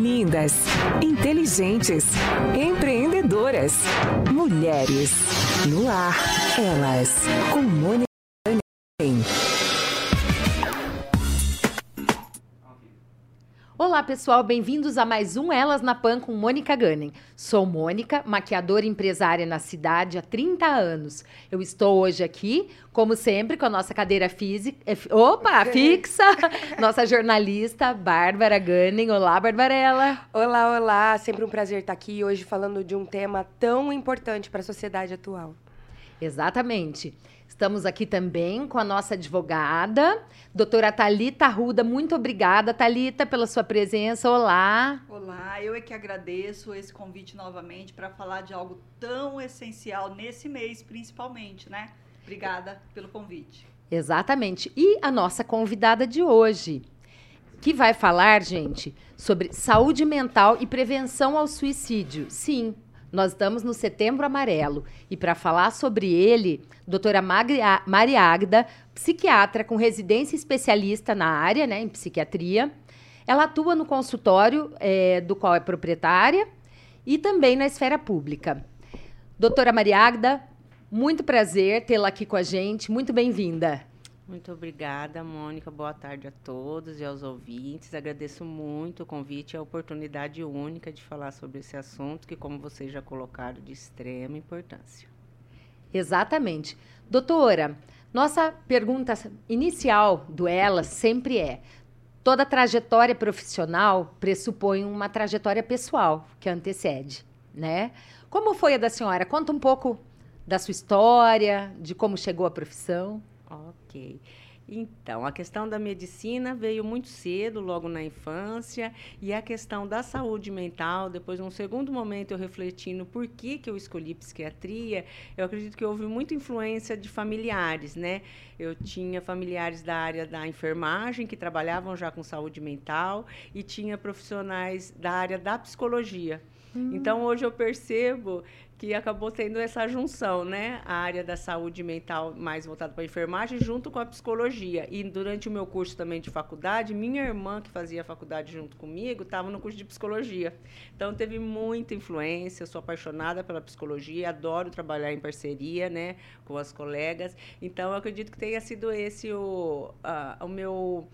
lindas, inteligentes, empreendedoras, mulheres. No ar, elas, com Olá, pessoal, bem-vindos a mais um Elas na Pan com Mônica Gunning. Sou Mônica, maquiadora empresária na cidade há 30 anos. Eu estou hoje aqui, como sempre, com a nossa cadeira física. Eh, opa, fixa! nossa jornalista, Bárbara Gunning. Olá, Barbarella. Olá, olá. Sempre um prazer estar aqui hoje falando de um tema tão importante para a sociedade atual. Exatamente. Estamos aqui também com a nossa advogada, doutora Talita Ruda. Muito obrigada, Talita, pela sua presença. Olá. Olá, eu é que agradeço esse convite novamente para falar de algo tão essencial nesse mês, principalmente, né? Obrigada pelo convite. Exatamente. E a nossa convidada de hoje, que vai falar, gente, sobre saúde mental e prevenção ao suicídio. Sim, nós estamos no Setembro Amarelo e para falar sobre ele, doutora Maria Agda, psiquiatra com residência especialista na área, né, em psiquiatria. Ela atua no consultório é, do qual é proprietária e também na esfera pública. Doutora Maria Agda, muito prazer tê-la aqui com a gente. Muito bem-vinda. Muito obrigada, Mônica. Boa tarde a todos e aos ouvintes. Agradeço muito o convite e a oportunidade única de falar sobre esse assunto, que, como vocês já colocaram, de extrema importância. Exatamente. Doutora, nossa pergunta inicial do Ela sempre é: toda trajetória profissional pressupõe uma trajetória pessoal que antecede, né? Como foi a da senhora? Conta um pouco da sua história, de como chegou à profissão. Ok. Então, a questão da medicina veio muito cedo, logo na infância, e a questão da saúde mental, depois, num segundo momento, eu refletindo por que, que eu escolhi psiquiatria, eu acredito que houve muita influência de familiares, né? Eu tinha familiares da área da enfermagem, que trabalhavam já com saúde mental, e tinha profissionais da área da psicologia. Hum. Então, hoje eu percebo que acabou tendo essa junção, né? A área da saúde mental mais voltada para a enfermagem junto com a psicologia. E durante o meu curso também de faculdade, minha irmã, que fazia faculdade junto comigo, estava no curso de psicologia. Então, teve muita influência. Eu sou apaixonada pela psicologia, adoro trabalhar em parceria, né? Com as colegas. Então, eu acredito que tenha sido esse o, o, meu,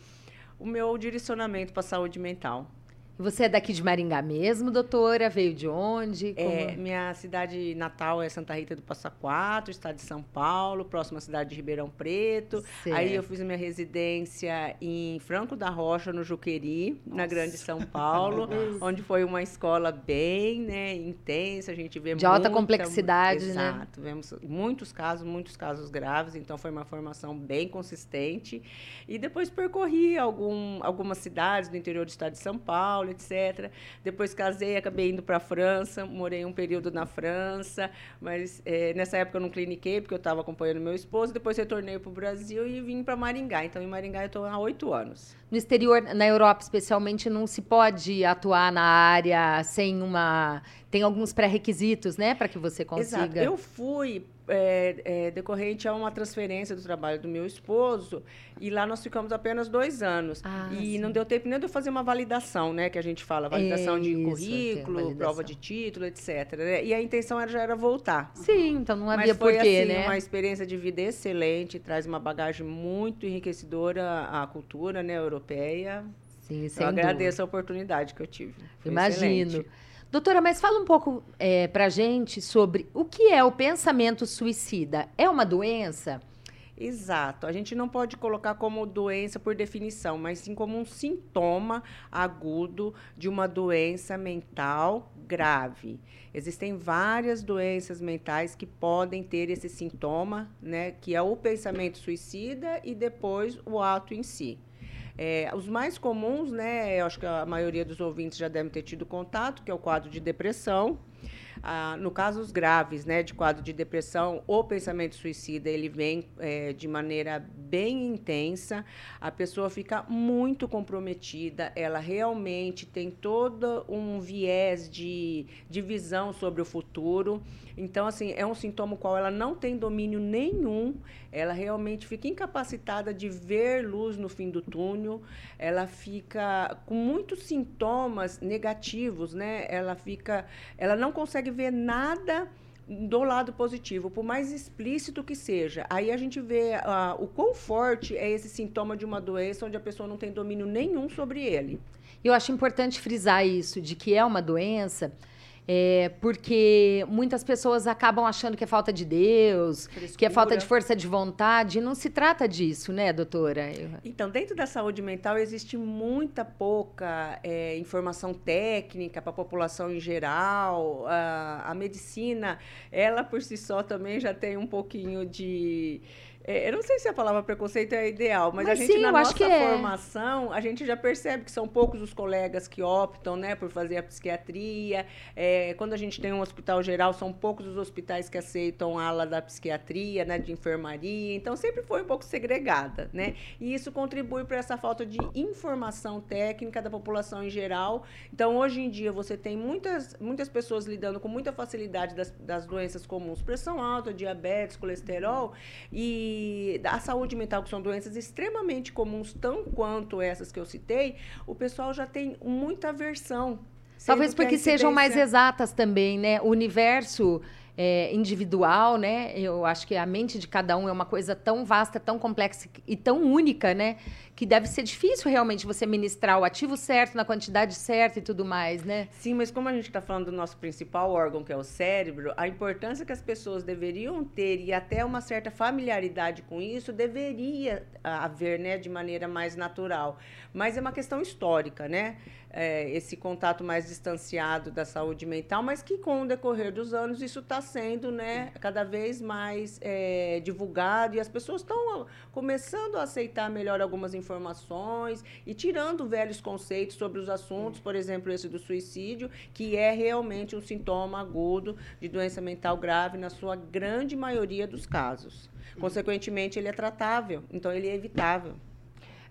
o meu direcionamento para a saúde mental. Você é daqui de Maringá mesmo, doutora? Veio de onde? É, Como... É, minha cidade natal é Santa Rita do Passa Quatro, estado de São Paulo, próxima cidade de Ribeirão Preto. Certo. Aí eu fiz minha residência em Franco da Rocha, no Juqueri, Nossa. na Grande São Paulo, onde foi uma escola bem né, intensa. A gente vê De alta complexidade, exato, né? Exato. Vemos muitos casos, muitos casos graves. Então, foi uma formação bem consistente. E depois percorri algum, algumas cidades do interior do estado de São Paulo, Paulo, etc. Depois casei, acabei indo para a França, morei um período na França, mas é, nessa época eu não cliniquei, porque eu estava acompanhando meu esposo. Depois retornei para o Brasil e vim para Maringá. Então, em Maringá eu estou há oito anos. No exterior, na Europa especialmente, não se pode atuar na área sem uma. Tem alguns pré-requisitos, né, para que você consiga. Exato. Eu fui é, é, decorrente a uma transferência do trabalho do meu esposo e lá nós ficamos apenas dois anos ah, e sim. não deu tempo nem de eu fazer uma validação, né, que a gente fala, validação de currículo, prova de título, etc. Né? E a intenção era, já era voltar. Sim, então não havia porquê, assim, né? Uma experiência de vida excelente, traz uma bagagem muito enriquecedora à cultura, né, europeia. Sim, sem eu agradeço a oportunidade que eu tive. Foi Imagino. Excelente. Doutora, mas fala um pouco é, para gente sobre o que é o pensamento suicida. É uma doença? Exato. A gente não pode colocar como doença por definição, mas sim como um sintoma agudo de uma doença mental grave. Existem várias doenças mentais que podem ter esse sintoma, né, que é o pensamento suicida e depois o ato em si. É, os mais comuns, né, eu acho que a maioria dos ouvintes já devem ter tido contato, que é o quadro de depressão. Ah, no caso, os graves, né, de quadro de depressão ou pensamento suicida, ele vem é, de maneira bem intensa, a pessoa fica muito comprometida, ela realmente tem todo um viés de, de visão sobre o futuro. Então, assim, é um sintoma qual ela não tem domínio nenhum, ela realmente fica incapacitada de ver luz no fim do túnel, ela fica com muitos sintomas negativos, né? Ela fica, ela não consegue ver nada do lado positivo, por mais explícito que seja. Aí a gente vê uh, o quão forte é esse sintoma de uma doença onde a pessoa não tem domínio nenhum sobre ele. Eu acho importante frisar isso, de que é uma doença é, porque muitas pessoas acabam achando que é falta de Deus, Frescura. que é falta de força de vontade. E não se trata disso, né, doutora? Então, dentro da saúde mental, existe muita pouca é, informação técnica para a população em geral. A, a medicina, ela por si só também já tem um pouquinho de eu não sei se a palavra preconceito é ideal, mas, mas a gente, sim, na nossa é. formação, é. a gente já percebe que são poucos os colegas que optam né, por fazer a psiquiatria. É, quando a gente tem um hospital geral, são poucos os hospitais que aceitam a ala da psiquiatria, né, de enfermaria. Então, sempre foi um pouco segregada. Né? E isso contribui para essa falta de informação técnica da população em geral. Então, hoje em dia, você tem muitas, muitas pessoas lidando com muita facilidade das, das doenças comuns, pressão alta, diabetes, colesterol, e a saúde mental, que são doenças extremamente comuns, tão quanto essas que eu citei, o pessoal já tem muita aversão. Talvez porque sejam mais exatas também, né? O universo é, individual, né? Eu acho que a mente de cada um é uma coisa tão vasta, tão complexa e tão única, né? Que deve ser difícil realmente você ministrar o ativo certo, na quantidade certa e tudo mais, né? Sim, mas como a gente está falando do nosso principal órgão, que é o cérebro, a importância que as pessoas deveriam ter e até uma certa familiaridade com isso deveria haver, né? De maneira mais natural. Mas é uma questão histórica, né? é, esse contato mais distanciado da saúde mental, mas que com o decorrer dos anos isso está sendo né, cada vez mais é, divulgado e as pessoas estão começando a aceitar melhor algumas informações e tirando velhos conceitos sobre os assuntos, por exemplo, esse do suicídio, que é realmente um sintoma agudo de doença mental grave na sua grande maioria dos casos. Consequentemente, ele é tratável, então ele é evitável.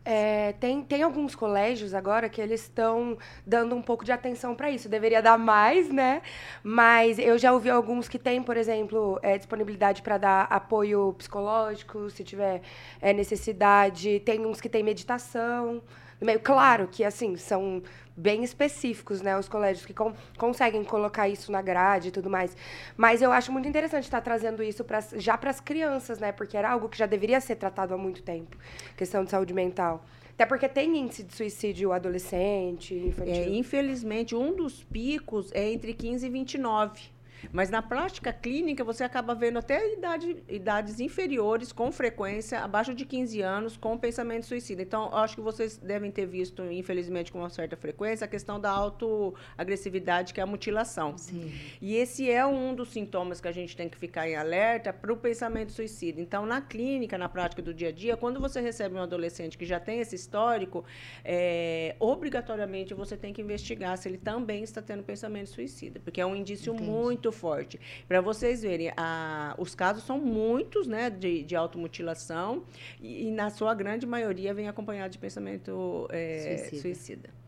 É, tem, tem alguns colégios agora que eles estão dando um pouco de atenção para isso. Deveria dar mais, né? Mas eu já ouvi alguns que têm, por exemplo, é, disponibilidade para dar apoio psicológico, se tiver é, necessidade. Tem uns que têm meditação. Meio claro que assim são bem específicos, né? Os colégios que com, conseguem colocar isso na grade e tudo mais. Mas eu acho muito interessante estar trazendo isso já para as crianças, né? Porque era algo que já deveria ser tratado há muito tempo questão de saúde mental. Até porque tem índice de suicídio adolescente, infantil. É, infelizmente, um dos picos é entre 15 e 29. Mas na prática clínica, você acaba vendo até idade, idades inferiores, com frequência, abaixo de 15 anos, com pensamento suicida. Então, acho que vocês devem ter visto, infelizmente, com uma certa frequência, a questão da autoagressividade, que é a mutilação. Sim. E esse é um dos sintomas que a gente tem que ficar em alerta para o pensamento suicida. Então, na clínica, na prática do dia a dia, quando você recebe um adolescente que já tem esse histórico, é, obrigatoriamente você tem que investigar se ele também está tendo pensamento suicida, porque é um indício Entendi. muito forte. Para vocês verem, a, os casos são muitos né, de, de automutilação e, e, na sua grande maioria, vem acompanhado de pensamento é, suicida. suicida.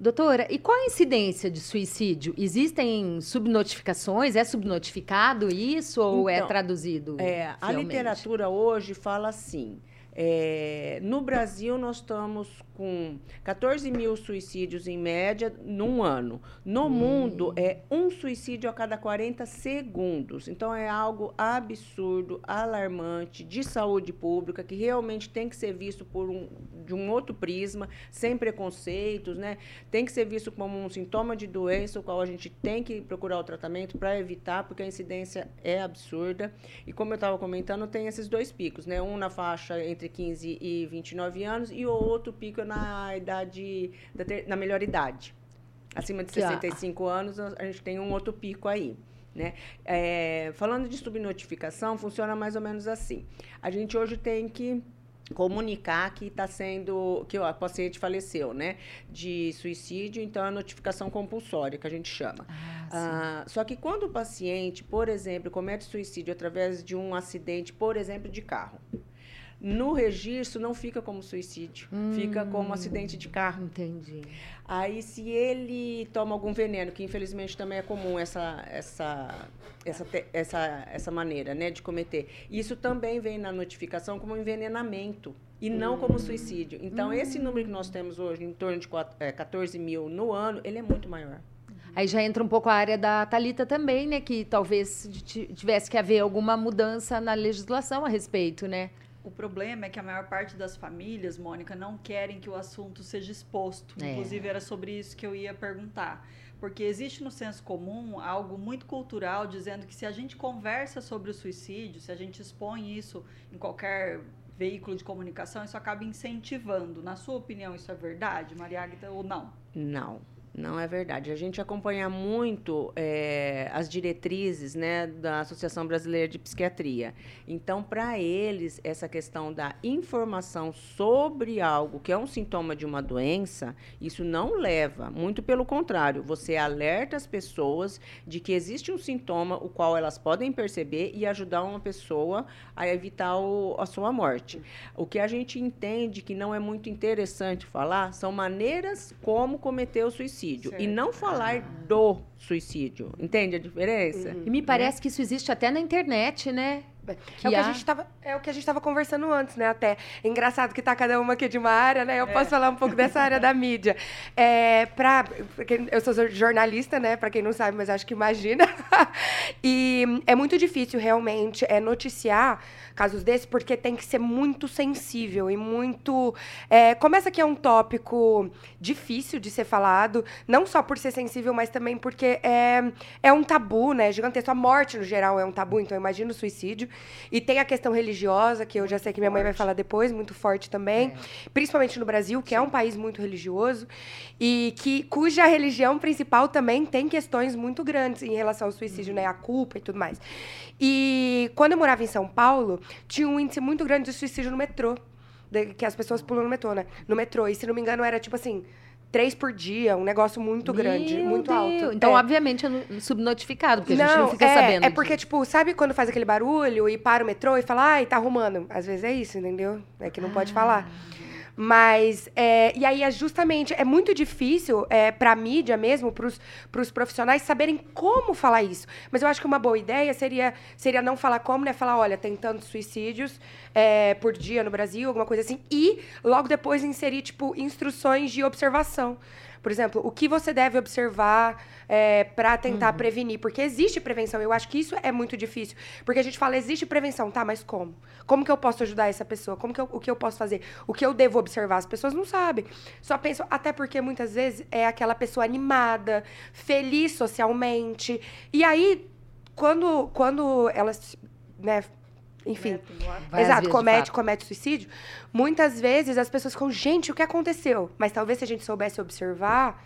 Doutora, e qual a incidência de suicídio? Existem subnotificações? É subnotificado isso ou é então, é traduzido? É, a literatura hoje fala assim. É, no Brasil, nós estamos com 14 mil suicídios em média num ano. No hum. mundo, é um suicídio a cada 40 segundos. Então, é algo absurdo, alarmante, de saúde pública, que realmente tem que ser visto por um, de um outro prisma, sem preconceitos, né? Tem que ser visto como um sintoma de doença, o qual a gente tem que procurar o tratamento para evitar, porque a incidência é absurda. E como eu estava comentando, tem esses dois picos, né? Um na faixa entre 15 e 29 anos e o outro pico é na idade, ter, na melhor idade. Acima de 65 que, anos, a gente tem um outro pico aí. Né? É, falando de subnotificação, funciona mais ou menos assim. A gente hoje tem que comunicar que está sendo que a paciente faleceu, né, de suicídio, então é a notificação compulsória que a gente chama. Ah, Ah, só que quando o paciente, por exemplo, comete suicídio através de um acidente, por exemplo, de carro, no registro não fica como suicídio, fica como acidente de carro. Entendi. Aí, se ele toma algum veneno, que infelizmente também é comum essa, essa, essa, essa, essa maneira né, de cometer, isso também vem na notificação como envenenamento e não como suicídio. Então, esse número que nós temos hoje, em torno de quatro- é, 14 mil no ano, ele é muito maior. Aí já entra um pouco a área da Talita também, né? Que talvez ti- tivesse que haver alguma mudança na legislação a respeito, né? O problema é que a maior parte das famílias, Mônica, não querem que o assunto seja exposto. É. Inclusive, era sobre isso que eu ia perguntar. Porque existe no senso comum algo muito cultural dizendo que se a gente conversa sobre o suicídio, se a gente expõe isso em qualquer veículo de comunicação, isso acaba incentivando. Na sua opinião, isso é verdade, Maria Aguida, ou não? Não, não é verdade. A gente acompanha muito eh, as diretrizes né, da Associação Brasileira de Psiquiatria. Então, para eles, essa questão da informação sobre algo que é um sintoma de uma doença, isso não leva, muito pelo contrário, você alerta as pessoas de que existe um sintoma o qual elas podem perceber e ajudar uma pessoa a evitar o- a sua morte. O que a gente entende que não é muito interessante falar são maneiras como cometer o suicídio e Certo. não falar do suicídio. Entende a diferença? E me parece que isso existe até na internet, né? É Que o que, a gente tava, é o que a gente tava conversando antes, né? Até. Engraçado que tá cada uma aqui de uma área, né? Eu posso falar um pouco dessa área da mídia. É, pra, eu sou jornalista, né? Pra quem não sabe, mas acho que imagina. e é muito difícil, realmente, é, noticiar casos desses, porque tem que ser muito sensível e muito. é, começa que é um tópico difícil de ser falado, não só por ser sensível, mas também porque é, é um tabu, né? Gigantesco. A morte, no geral, é um tabu, então imagina o suicídio. E tem a questão religiosa, que eu já sei que minha mãe vai falar depois, muito forte também. Principalmente no Brasil, que é um país muito religioso. E que, cuja religião principal também tem questões muito grandes em relação ao suicídio, né? A culpa e tudo mais. E quando eu morava em São Paulo, tinha um índice muito grande de suicídio no metrô. que as pessoas pulam no metrô, né? No metrô. E se não me engano, era tipo assim. Três por dia, um negócio muito grande, Meu muito Deus. alto. Então, É. obviamente, é no- subnotificado, porque a gente não fica é, sabendo. É porque, tipo, sabe quando faz aquele barulho e para o metrô e fala, ai, tá arrumando? Às vezes é isso, entendeu? É que não pode falar. Mas, é, e aí é justamente, é muito difícil é, para a mídia mesmo, para os profissionais saberem como falar isso. Mas eu acho que uma boa ideia seria, seria não falar como, né? Falar, olha, tem tantos suicídios é, por dia no Brasil, alguma coisa assim. E logo depois inserir, tipo, instruções de observação. Por exemplo, o que você deve observar para tentar prevenir? Porque existe prevenção. Eu acho que isso é muito difícil. Porque a gente fala, existe prevenção, tá? Mas como? Como que eu posso ajudar essa pessoa? Como que eu, o que eu posso fazer? O que eu devo observar? As pessoas não sabem. Só pensam, até porque muitas vezes é aquela pessoa animada, feliz socialmente. E aí, quando, quando elas, né, enfim, Várias Exato, comete, comete suicídio. Muitas vezes as pessoas ficam, gente, o que aconteceu? Mas talvez se a gente soubesse observar,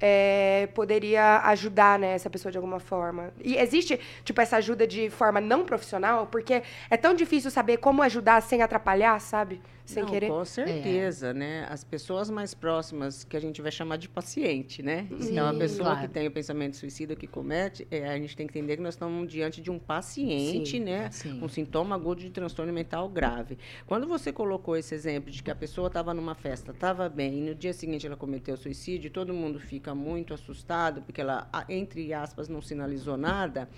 é, poderia ajudar né, essa pessoa de alguma forma. E existe, tipo, essa ajuda de forma não profissional, porque é tão difícil saber como ajudar sem atrapalhar, sabe? Sem Não, querer. Com certeza, né? As pessoas mais próximas, que a gente vai chamar de paciente, né? então, a Sim, pessoa claro. que tem o pensamento suicida, que comete, é, a gente tem que entender que nós estamos diante de um paciente, Sim, né? sim. Com sintoma agudo de transtorno mental grave. Quando você colocou esse exemplo de que a pessoa estava numa festa, estava bem, e no dia seguinte ela cometeu suicídio, todo mundo fica muito assustado, porque ela, entre aspas, não sinalizou nada.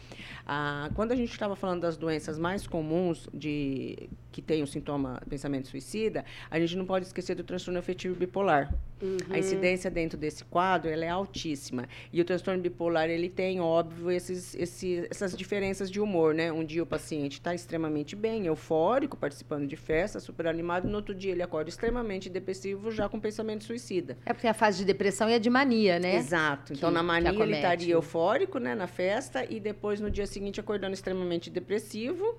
Ah, quando a gente estava falando das doenças mais comuns de que tem o sintoma pensamento suicida, a gente não pode esquecer do transtorno afetivo bipolar. A incidência dentro desse quadro ela é altíssima. E o transtorno bipolar ele tem, óbvio, esses, esses, essas diferenças de humor. Né? Um dia o paciente está extremamente bem, eufórico, participando de festa, super animado. No outro dia ele acorda extremamente depressivo, já com pensamento suicida. É porque a fase de depressão e a de mania, né? Exato. Então, Que- na que mania, ele estaria eufórico, né, na festa, e depois, no dia seguinte, acordando extremamente depressivo.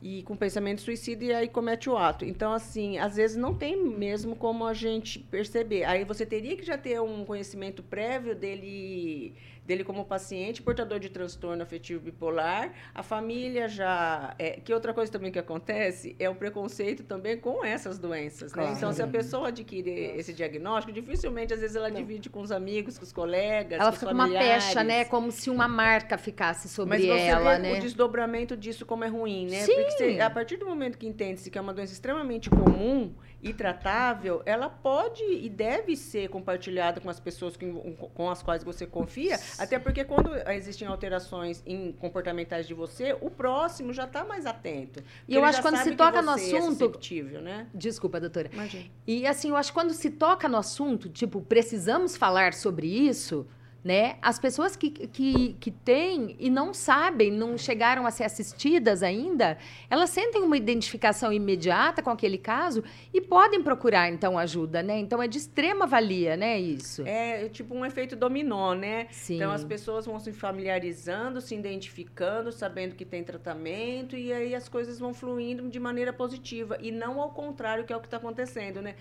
E com pensamento suicida e aí comete o ato. Então, assim, às vezes não tem mesmo como a gente perceber. Aí você teria que já ter um conhecimento prévio dele dele como paciente portador de transtorno afetivo bipolar. A família já. É, que outra coisa também que acontece é o preconceito também com essas doenças. Claro. Né? Então, se a pessoa adquire esse diagnóstico, dificilmente, às vezes, ela Não. divide com os amigos, com os colegas. Ela com fica com uma pecha, né? Como se uma marca ficasse sobre Mas você ela, vê né? O desdobramento disso como é ruim, né? Sim. Porque você, a partir do momento que entende-se que é uma doença extremamente comum e tratável, ela pode e deve ser compartilhada com as pessoas com, com as quais você confia, até porque quando existem alterações em comportamentais de você, o próximo já está mais atento. E eu acho que quando se toca no é assunto. É né? Desculpa, doutora. Imagina. E assim, eu acho que quando se toca no assunto, tipo, precisamos falar sobre isso né? As pessoas que, que, que têm e não sabem, não chegaram a ser assistidas ainda, elas sentem uma identificação imediata com aquele caso e podem procurar, então, ajuda, né? Então, é de extrema valia, né, isso? É tipo um efeito dominó, né? Sim. Então, as pessoas vão se familiarizando, se identificando, sabendo que tem tratamento e aí as coisas vão fluindo de maneira positiva e não ao contrário que é o que está acontecendo, né?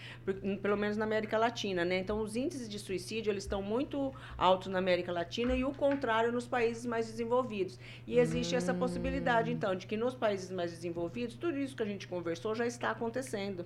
Pelo menos na América Latina, né? Então, os índices de suicídio, eles estão muito altos na América Latina e o contrário nos países mais desenvolvidos. E existe hum. essa possibilidade, então, de que nos países mais desenvolvidos, tudo isso que a gente conversou já está acontecendo.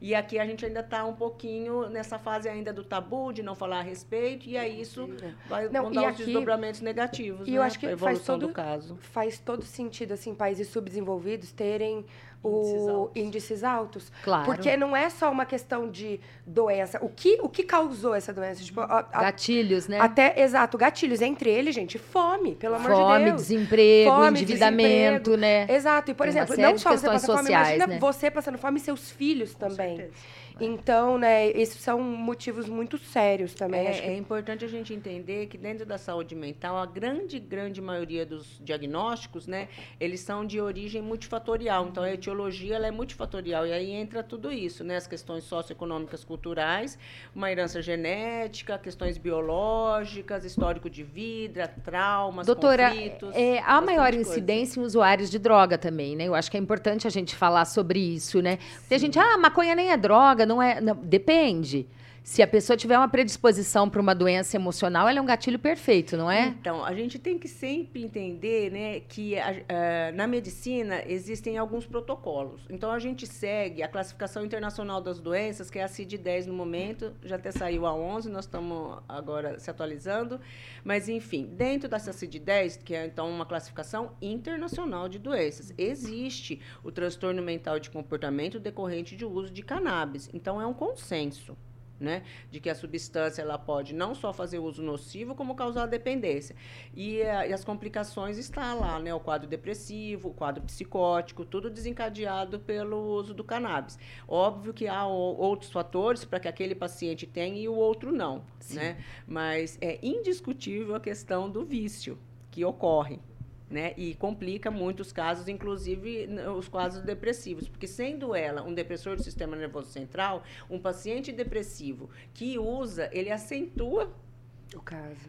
E aqui a gente ainda está um pouquinho nessa fase ainda do tabu, de não falar a respeito, e aí isso vai não, dar os aqui, desdobramentos negativos. E né, eu acho que faz todo, do caso. faz todo sentido, assim, países subdesenvolvidos terem índices o altos. índices altos. Claro. Porque não é só uma questão de doença. O que, o que causou essa doença? Tipo, a, a, gatilhos, né? Até, exato, gatilhos. Entre eles, gente, fome, pelo amor fome, de Deus. Desemprego, fome, endividamento, desemprego. né? Exato. E, por Tem exemplo, não só você passar fome, sociais, imagina né? você passando fome e seus filhos Com também. Certeza. Então, né, esses são motivos muito sérios também. É, que... é, importante a gente entender que dentro da saúde mental, a grande, grande maioria dos diagnósticos, né, eles são de origem multifatorial. Então, a etiologia ela é multifatorial. E aí entra tudo isso, né, as questões socioeconômicas, culturais, uma herança genética, questões biológicas, histórico de vida, traumas, Doutora, conflitos. É, há maior incidência em usuários de droga também, né? Eu acho que é importante a gente falar sobre isso, né? Porque a gente, ah, maconha nem é droga, não é. Não, depende. Se a pessoa tiver uma predisposição para uma doença emocional, ela é um gatilho perfeito, não é? Então, a gente tem que sempre entender né, que a, a, na medicina existem alguns protocolos. Então, a gente segue a classificação internacional das doenças, que é a CID-10 no momento, já até saiu a 11, nós estamos agora se atualizando. Mas, enfim, dentro dessa CID-10, que é então uma classificação internacional de doenças, existe o transtorno mental de comportamento decorrente de uso de cannabis. Então, é um consenso né? De que a substância ela pode não só fazer uso nocivo, como causar dependência. E, a, e, as complicações está lá, né? O quadro depressivo, o quadro psicótico, tudo desencadeado pelo uso do cannabis. Óbvio que há o, outros fatores para que aquele paciente tenha e o outro não, Sim. né? Mas é indiscutível a questão do vício que ocorre né? E complica muitos casos, inclusive os quadros depressivos, porque sendo ela um depressor do sistema nervoso central, um paciente depressivo que usa, ele acentua.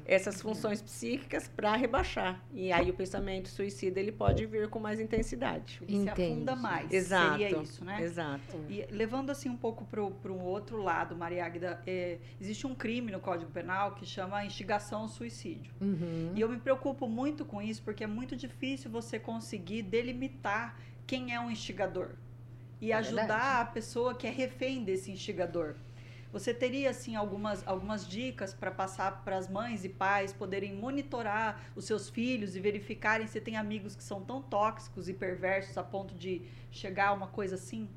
Essas funções psíquicas para rebaixar. E aí o pensamento suicida ele pode vir com mais intensidade. Ele se afunda mais. Exato. Seria isso, né? Exato. E levando assim um pouco para um outro lado, Maria Águida, é, existe um crime no Código Penal que chama instigação ao suicídio. Uhum. E eu me preocupo muito com isso porque é muito difícil você conseguir delimitar quem é um instigador e É ajudar verdade. a pessoa que é refém desse instigador. Você teria assim algumas, algumas dicas para passar para as mães e pais poderem monitorar os seus filhos e verificarem se tem amigos que são tão tóxicos e perversos a ponto de chegar a uma coisa assim?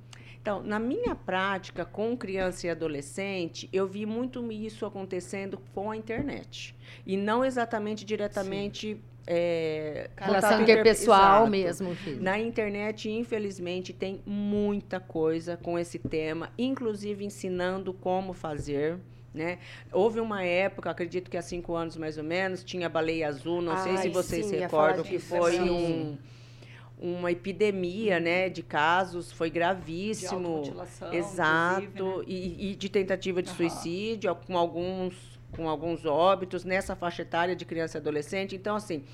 Então, na minha prática com criança e adolescente, eu vi muito isso acontecendo com a internet. E não exatamente diretamente. É, Relação interpessoal Exato. mesmo, filho. Na internet, infelizmente, tem muita coisa com esse tema, inclusive ensinando como fazer. Né? Houve uma época, acredito que há cinco anos mais ou menos, tinha a baleia azul, não sei se Ai, vocês sim, recordam, que foi sim. um, uma epidemia né, de casos, foi De gravíssimo. automutilação, Exato, né? e, e de tentativa de Aham. suicídio, com alguns, com alguns óbitos nessa faixa etária de criança e adolescente. Então, assim,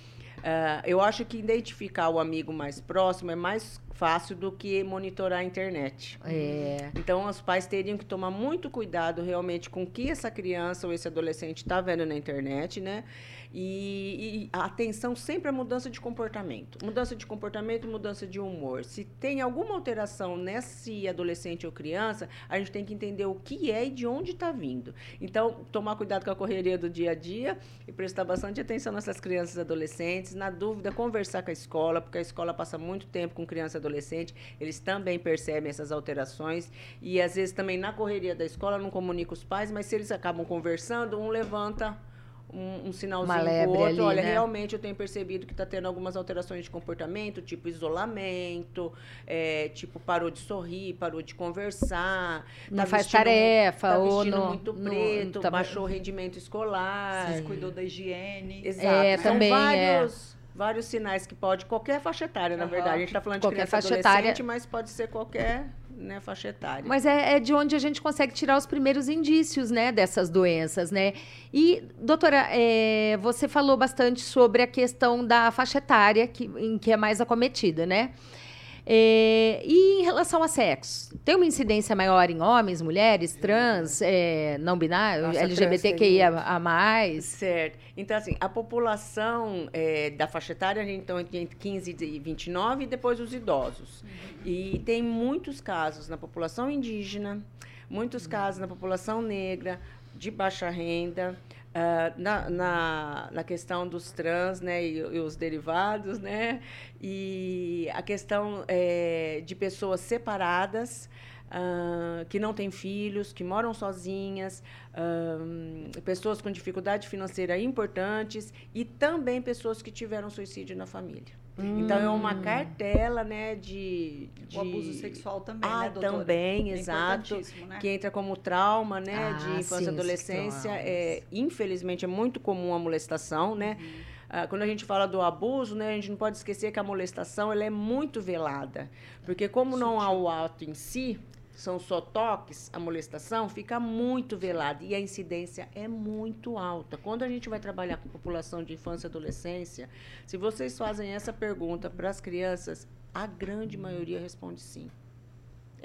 ah, eu acho que identificar o amigo mais próximo é mais fácil do que monitorar a internet. É. Então, os pais teriam que tomar muito cuidado realmente com o que essa criança ou esse adolescente está vendo na internet, né? E, e, atenção sempre à mudança de comportamento. Mudança de comportamento, mudança de humor. Se tem alguma alteração nesse adolescente ou criança, a gente tem que entender o que é e de onde está vindo. Então, tomar cuidado com a correria do dia a dia e prestar bastante atenção nessas crianças e adolescentes. Na dúvida, conversar com a escola, porque a escola passa muito tempo com criança e adolescente, eles também percebem essas alterações. E às vezes também na correria da escola não comunica os pais, mas se eles acabam conversando, um levanta um, um sinalzinho pro outro. ali, Olha, né? realmente eu tenho percebido que está tendo algumas alterações de comportamento, tipo isolamento, é, tipo parou de sorrir, parou de conversar. Não tá faz vestindo- tarefa, tá ou vestindo no- muito no- preto, tá- baixou o rendimento escolar. Descuidou da higiene. Exato. É, São também, é. Vários, sinais que pode, qualquer faixa etária, na Aham. verdade. A gente está falando de Qualquer criança faixa adolescente, etária. mas pode ser qualquer né, faixa etária. Mas é, é de onde a gente consegue tirar os primeiros indícios, né, dessas doenças, né? E, doutora, é, você falou bastante sobre a questão da faixa etária que, em que é mais acometida, né? É, e em relação a sexo, tem uma incidência maior em homens, mulheres, trans, é, não Nossa, trans LGBTQIA a mais? Certo. Então, assim, a população é, da faixa etária, a gente então entre 15 e 29 e depois os idosos. E tem muitos casos na população indígena, muitos casos na população negra, de baixa renda, ah, na, na, na questão dos trans, né, e, e os derivados, né, e a questão eh, de pessoas separadas, ah, que não têm filhos, que moram sozinhas, ahn, pessoas com dificuldade financeira importantes e também pessoas que tiveram suicídio na família. Então é uma cartela, né, de, de O abuso sexual também, ah, né, doutora? também, É exato. né? Que entra como trauma, né, Ah, de infância sim, e adolescência. É, infelizmente é muito comum a molestação, né? Ah, quando a gente fala do abuso, né, a gente não pode esquecer que a molestação ela é muito velada, porque como não há o ato em si, são só toques, a molestação fica muito velada e a incidência é muito alta. Quando a gente vai trabalhar com população de infância e adolescência, se vocês fazem essa pergunta para as crianças, a grande maioria responde sim.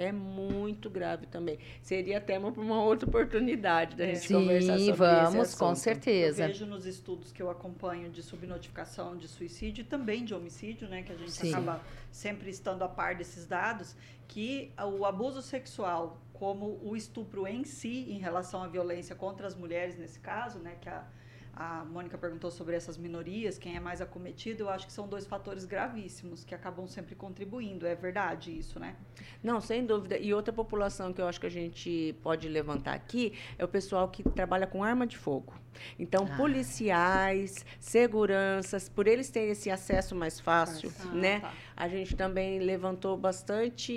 É muito grave também. Seria tema para uma outra oportunidade da gente conversar Sim, sobre vamos, esse com assunto. certeza. Eu vejo nos estudos que eu acompanho de subnotificação de suicídio e também de homicídio, né, que a gente Sim. acaba sempre estando a par desses dados, que o abuso sexual, como o estupro em si, em relação à violência contra as mulheres nesse caso, né, que a, a Mônica perguntou sobre essas minorias, quem é mais acometido, eu acho que são dois fatores gravíssimos que acabam sempre contribuindo. É verdade isso, né? Não, sem dúvida. E outra população que eu acho que a gente pode levantar aqui é o pessoal que trabalha com arma de fogo. Então, Ah. policiais, seguranças, por eles terem esse acesso mais fácil, Ah, né? tá. A gente também levantou bastante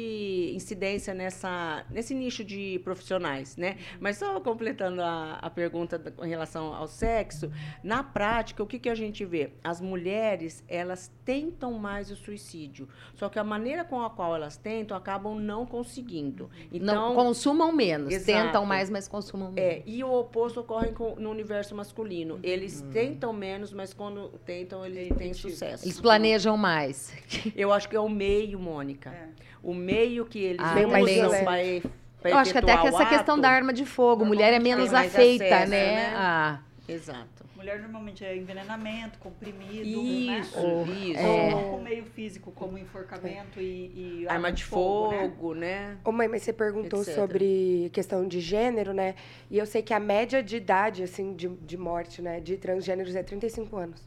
incidência nessa, nesse nicho de profissionais, né? Mas só completando a, a pergunta da- em relação ao sexo, na prática, o que, que a gente vê? As mulheres, elas tentam mais o suicídio, só que a maneira com a qual elas tentam acabam não conseguindo. Então, não consumam menos, Exato. tentam mais, mas consumam menos. é, e o oposto ocorre com- no universo masculino. Eles tentam menos, mas quando tentam, eles É têm sucesso. Eles planejam mais. Eu acho que é o meio, Mônica. É. O meio que eles Ah, usam para Eu acho que até que essa o questão ato- da arma de fogo, mulher é menos mais afeita, acesso, né? né? Ah, Exato. Mulher normalmente é envenenamento, comprimido, Isso, né? isso. É. Ou com meio físico, como enforcamento e, e Arma de né? fogo, né? Ô, mãe, mas você perguntou Etc. sobre questão de gênero, né? E eu sei que a média de idade, assim, de, de morte, né, de transgêneros é 35 anos.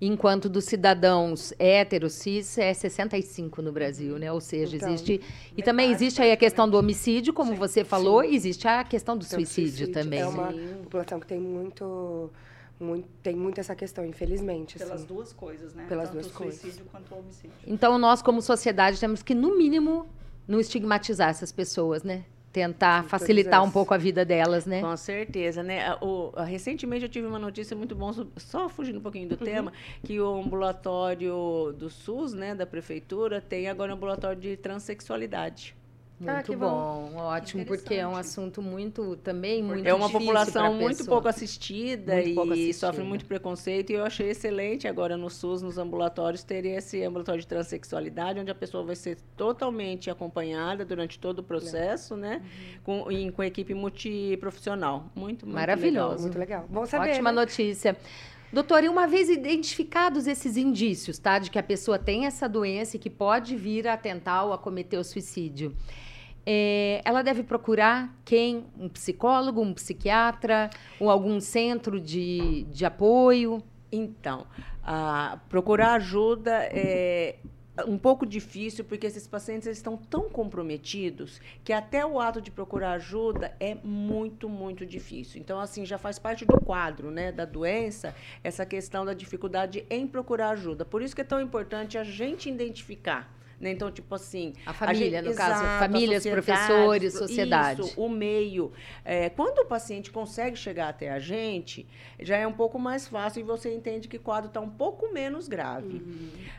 Enquanto dos cidadãos héteros, cis, é 65 no Brasil, né? Ou seja, Então, existe... E também existe aí a questão do homicídio, como Sim, você falou, e existe a questão do Então, suicídio, também. É uma Sim. população que tem muito, muito, tem muito essa questão, infelizmente, Pelas assim. duas coisas, né? Pelas Tanto duas o coisas. suicídio quanto o homicídio. Então, nós, como sociedade, temos que, no mínimo, não estigmatizar essas pessoas, né? Tentar Sim, facilitar um pouco a vida delas, né? Com certeza, né? O- recentemente eu tive uma notícia muito boa, so- só fugindo um pouquinho do tema, que o ambulatório do SUS, né, da prefeitura, tem agora um ambulatório de transexualidade. Muito Ah, que bom, ótimo, porque é um assunto muito também muito É uma difícil população muito pouco assistida Muito e pouco assistida. sofre muito preconceito. E eu achei excelente agora no SUS, nos ambulatórios, ter esse ambulatório de transexualidade, onde a pessoa vai ser totalmente acompanhada durante todo o processo, né? Com, em- com equipe multiprofissional. Muito, muito Maravilhoso. legal. Muito legal. Bom saber. Ótima né? notícia. Doutora, e uma vez identificados esses indícios, tá? De que a pessoa tem essa doença e que pode vir a tentar ou a cometer o suicídio. É, ela deve procurar quem? Um psicólogo, um psiquiatra, ou algum centro de, de apoio? Então, procurar ajuda é um pouco difícil porque esses pacientes estão tão comprometidos que até o ato de procurar ajuda é muito, muito difícil. Então, assim, já faz parte do quadro, né, da doença, essa questão da dificuldade em procurar ajuda. Por isso que é tão importante a gente identificar. Né? Então, tipo assim. A família, gente- no caso, Exato, a famílias, professores, pro- sociedade. Isso, o meio. É, quando o paciente consegue chegar até a gente, já é um pouco mais fácil e você entende que o quadro está um pouco menos grave.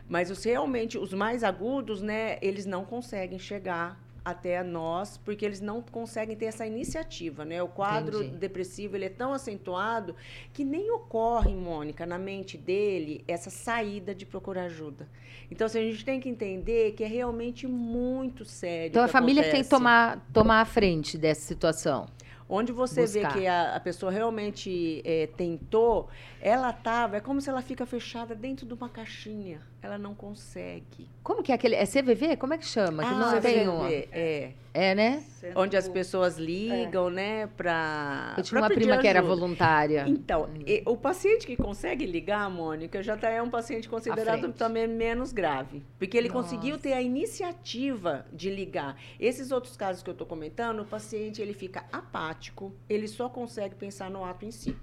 Mas os realmente, os mais agudos, né, eles não conseguem chegar até nós, porque eles não conseguem ter essa iniciativa, né? O quadro Entendi. depressivo, ele é tão acentuado que nem ocorre, Mônica, na mente dele, essa saída de procurar ajuda. Então, assim, a gente tem que entender que é realmente muito sério. Então, a família que tem que acontece. tomar, tomar a frente dessa situação. Onde você Buscar. vê que a, a pessoa realmente eh, tentou, ela tava, é como se ela fica fechada dentro de uma caixinha. Ela não consegue. Como que é aquele. É CVV? Como é que chama? que não Ah, tem CVV, um- é. É, né? Centro- Onde as pessoas ligam, né, para Eu tinha uma prima que era voluntária. Então, e- o paciente que consegue ligar, Mônica, já tá, é um paciente considerado também menos grave. Porque ele conseguiu Nossa. ter a iniciativa de ligar. Esses outros casos que eu estou comentando, o paciente ele fica apático, ele só consegue pensar no ato em si.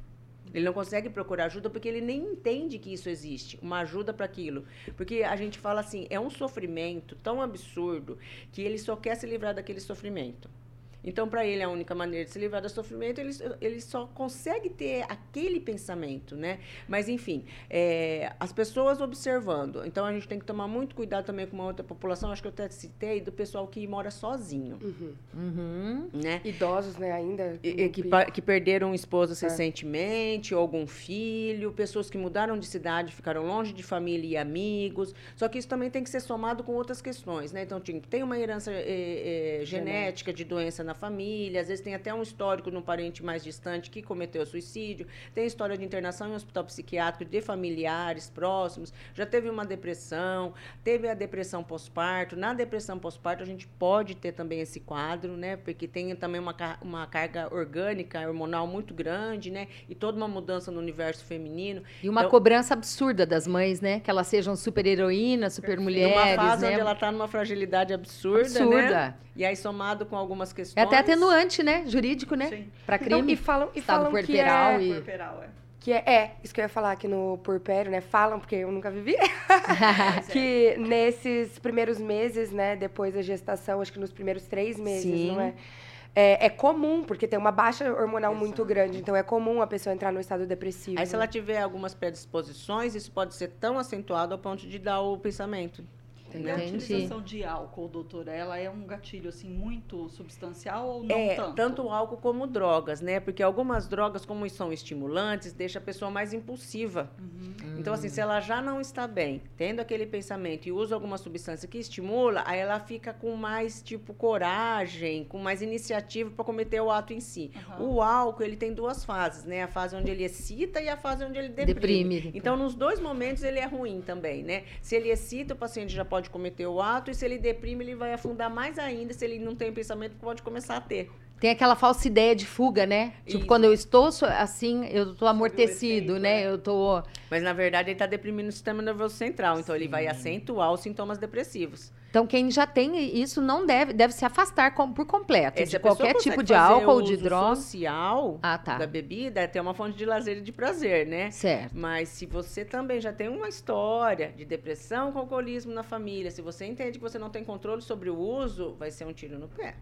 Ele não consegue procurar ajuda porque ele nem entende que isso existe, uma ajuda para aquilo. Porque a gente fala assim, é um sofrimento tão absurdo que ele só quer se livrar daquele sofrimento. Então, para ele, a única maneira de se livrar do sofrimento, ele, ele só consegue ter aquele pensamento, né? Mas, enfim, é, as pessoas observando. Então, a gente tem que tomar muito cuidado também com uma outra população, acho que eu até citei, do pessoal que mora sozinho, Uhum. Uhum. né? Idosos, né, ainda. E- e que, que perderam esposas É. recentemente, ou algum filho, pessoas que mudaram de cidade, ficaram longe de família e amigos. Só que isso também tem que ser somado com outras questões, né? Então, tem, tem uma herança eh, eh, genética de doença na família, às vezes tem até um histórico de um parente mais distante que cometeu suicídio, tem história de internação em hospital psiquiátrico de familiares próximos, já teve uma depressão, teve a depressão pós-parto. Na depressão pós-parto, a gente pode ter também esse quadro, né? Porque tem também uma, uma carga orgânica, hormonal muito grande, né? E toda uma mudança no universo feminino. E uma Então- cobrança absurda das mães, né? Que elas sejam super heroínas, super numa mulheres, fase né? onde ela está numa fragilidade absurda, Absurda. né? E aí, somado com algumas questões... É até atenuante, né? Jurídico, né? Sim. Pra Não, crime. e falam, e falam que é, e- é. que é, é, isso que eu ia falar aqui no Porpério, né? Falam, porque eu nunca vivi. que nesses primeiros meses, né, depois da gestação, acho que nos primeiros três meses, Sim. não é? É, é comum, porque tem uma baixa hormonal muito grande, então é comum a pessoa entrar no estado depressivo. Aí, se ela tiver algumas predisposições, isso pode ser tão acentuado ao ponto de dar o pensamento. E a Entendi. utilização de álcool, doutora, ela é um gatilho assim muito substancial ou não é, tanto? tanto o álcool como drogas, né? Porque algumas drogas, como são estimulantes, deixa a pessoa mais impulsiva. Uhum. Então, assim, se ela já não está bem, tendo aquele pensamento e usa alguma substância que estimula, aí ela fica com mais, tipo, coragem, com mais iniciativa para cometer o ato em si. Aham. O álcool, ele tem duas fases, né? A fase onde ele excita e a fase onde ele deprime. Deprime. Então, nos dois momentos, ele é ruim também, né? Se ele excita, o paciente já pode cometer o ato, e se ele deprime, ele vai afundar mais ainda. Se ele não tem pensamento, pode começar a ter. Tem aquela falsa ideia de fuga, né? Tipo, Isso. quando eu estou assim, eu tô amortecido, efeito, né? é. Eu tô. Mas, na verdade, ele está deprimindo o sistema nervoso central. Então, ele vai acentuar os sintomas depressivos. Então, quem já tem isso não deve, deve se afastar com- por completo se de qualquer tipo de álcool, de droga. social Ah, tá. da bebida, é ter uma fonte de lazer e de prazer, né? Certo. Mas se você também já tem uma história de depressão com alcoolismo na família, se você entende que você não tem controle sobre o uso, vai ser um tiro no pé.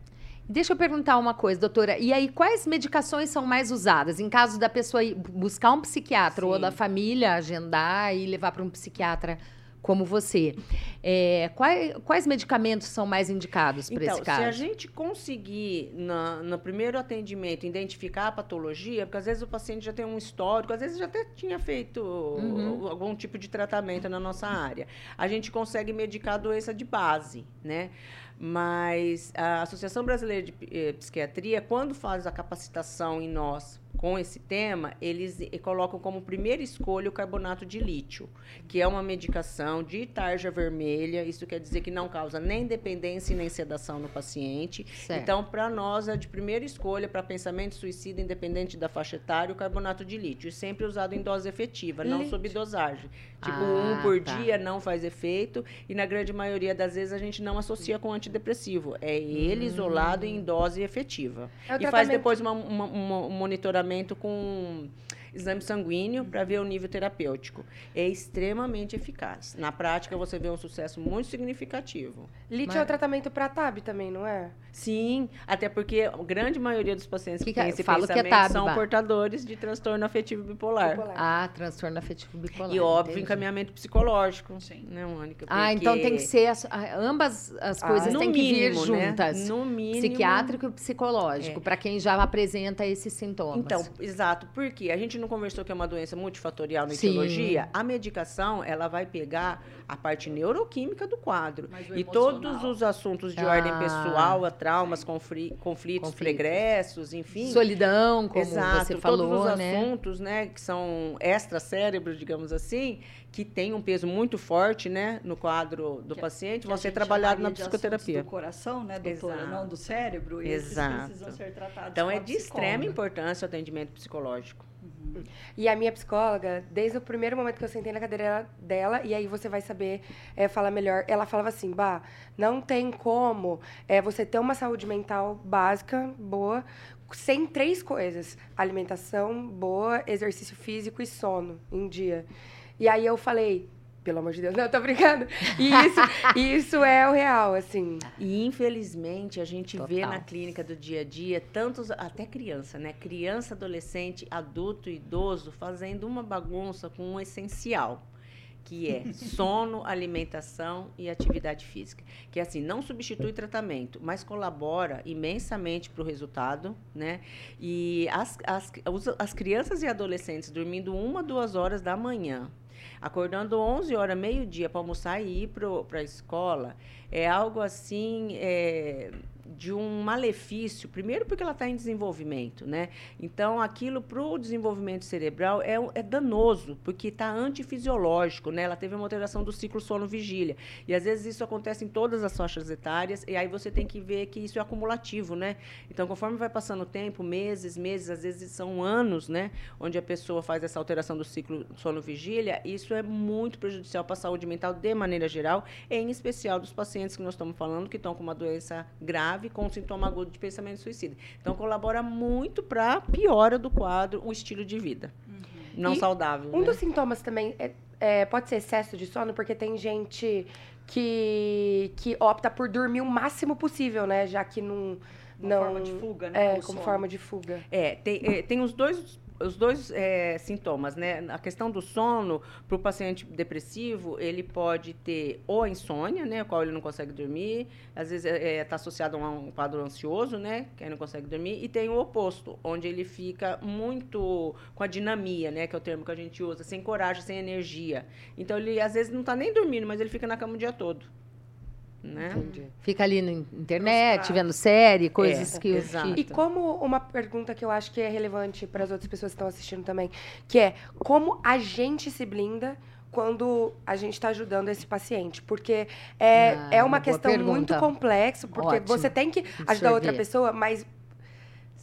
Deixa eu perguntar uma coisa, doutora. E aí, quais medicações são mais usadas? Em caso da pessoa buscar um psiquiatra ou Sim. da família agendar e levar para um psiquiatra, como você. É, quais, quais medicamentos são mais indicados para Então, esse caso? se a gente conseguir, na- no primeiro atendimento, identificar a patologia, porque às vezes o paciente já tem um histórico, às vezes já até tinha feito Uhum. algum tipo de tratamento na nossa área, a gente consegue medicar a doença de base, né? Mas a Associação Brasileira de eh, Psiquiatria, quando faz a capacitação em nós com esse tema, eles eh, colocam como primeira escolha o carbonato de lítio, que é uma medicação de tarja vermelha. Isso quer dizer que não causa nem dependência e nem sedação no paciente. Certo. Então, para nós, é de primeira escolha para pensamento suicida, independente da faixa etária, o carbonato de lítio. E sempre usado em dose efetiva, não Lítio. sob dosagem. Tipo, Ah, um por tá. dia não faz efeito. E na grande maioria das vezes a gente não associa com antidepressivo. É ele isolado em dose efetiva. É e faz depois uma- uma- uma- um monitoramento com exame sanguíneo para ver o nível terapêutico. É extremamente eficaz. Na prática, você vê um sucesso muito significativo. Lítio Mas- é o tratamento para TAB também, não é? Sim, até porque a grande maioria dos pacientes Que que, que é- têm esse fala o que é pensamento TAB, são portadores de transtorno afetivo bipolar. Bipolar. Ah, transtorno afetivo bipolar. E óbvio, entendi. encaminhamento psicológico. Sim. Né, Mônica? Ah, então tem que Porque- ser as- ah, ambas as Ah, coisas no têm que vir mínimo, né? juntas. No mínimo. Psiquiátrico e psicológico, É. para quem já apresenta esses sintomas. Então, exato, porque a gente não conversou que é uma doença multifatorial na Sim. etiologia. A medicação, ela vai pegar a parte neuroquímica do quadro. E todos os assuntos de Ah. ordem pessoal, a traumas, conflitos, Conflitos. pregressos, enfim. solidão, como Exato, você falou, todos os né? assuntos, né, que são extra-cérebro, digamos assim, que tem um peso muito forte, né, no quadro do Que- paciente, que vão ser trabalhados na psicoterapia. do coração, né, doutora? Exato. Não do cérebro. Esses Exato. precisam ser tratados Então é de extrema importância o atendimento psicológico. E a minha psicóloga, desde o primeiro momento que eu sentei na cadeira dela, e aí você vai saber é, falar melhor, ela falava assim, Bah, não tem como é, você ter uma saúde mental básica, boa, sem três coisas. Alimentação boa, exercício físico e sono em dia. E aí eu falei, pelo amor de Deus, não, tô brincando. E isso, isso é o real, assim. E infelizmente a gente vê Total. na clínica do dia a dia tantos até criança, né? Criança, adolescente, adulto, idoso fazendo uma bagunça com um essencial, que é sono, alimentação e atividade física. Que assim, não substitui tratamento, mas colabora imensamente para o resultado, né? E as, as, as crianças e adolescentes dormindo uma, duas horas da manhã, acordando 11 horas, meio-dia para almoçar e ir para a escola, é algo assim é, de um malefício. Primeiro, porque ela está em desenvolvimento, né? Então, aquilo para o desenvolvimento cerebral é, é danoso, porque está antifisiológico, né? Ela teve uma alteração do ciclo sono-vigília. E às vezes isso acontece em todas as faixas etárias, e aí você tem que ver que isso é acumulativo, né? Então, conforme vai passando o tempo, meses, meses, às vezes são anos, né? Onde a pessoa faz essa alteração do ciclo sono-vigília, isso é muito prejudicial para a saúde mental de maneira geral, em especial dos pacientes que nós estamos falando que estão com uma doença grave, com sintoma agudo de pensamento suicida. Então, colabora muito para a piora do quadro, o estilo de vida. Não E saudável. Um né? dos sintomas também é, é, pode ser excesso de sono, porque tem gente que, que opta por dormir o máximo possível, né? Já que não. Uma não forma de fuga, né? É, como sono. forma de fuga. É, tem, é, tem os dois, os dois é, sintomas, né? A questão do sono, para o paciente depressivo, ele pode ter ou a insônia, né? O qual ele não consegue dormir, às vezes está associado a um quadro ansioso, né? Que ele não consegue dormir, e tem o oposto, onde ele fica muito com a dinamia, né? Que é o termo que a gente usa, sem coragem, sem energia. Então, ele às vezes não está nem dormindo, mas ele fica na cama o dia todo. Né? Fica ali na internet, Frustrado. vendo série, coisas É, que... exato. E como uma pergunta que eu acho que é relevante para as outras pessoas que estão assistindo também, que é como a gente se blinda quando a gente está ajudando esse paciente? Porque é, Ah, é uma questão pergunta. muito complexa, porque Ótimo. você tem que ajudar outra Absorver. pessoa, mas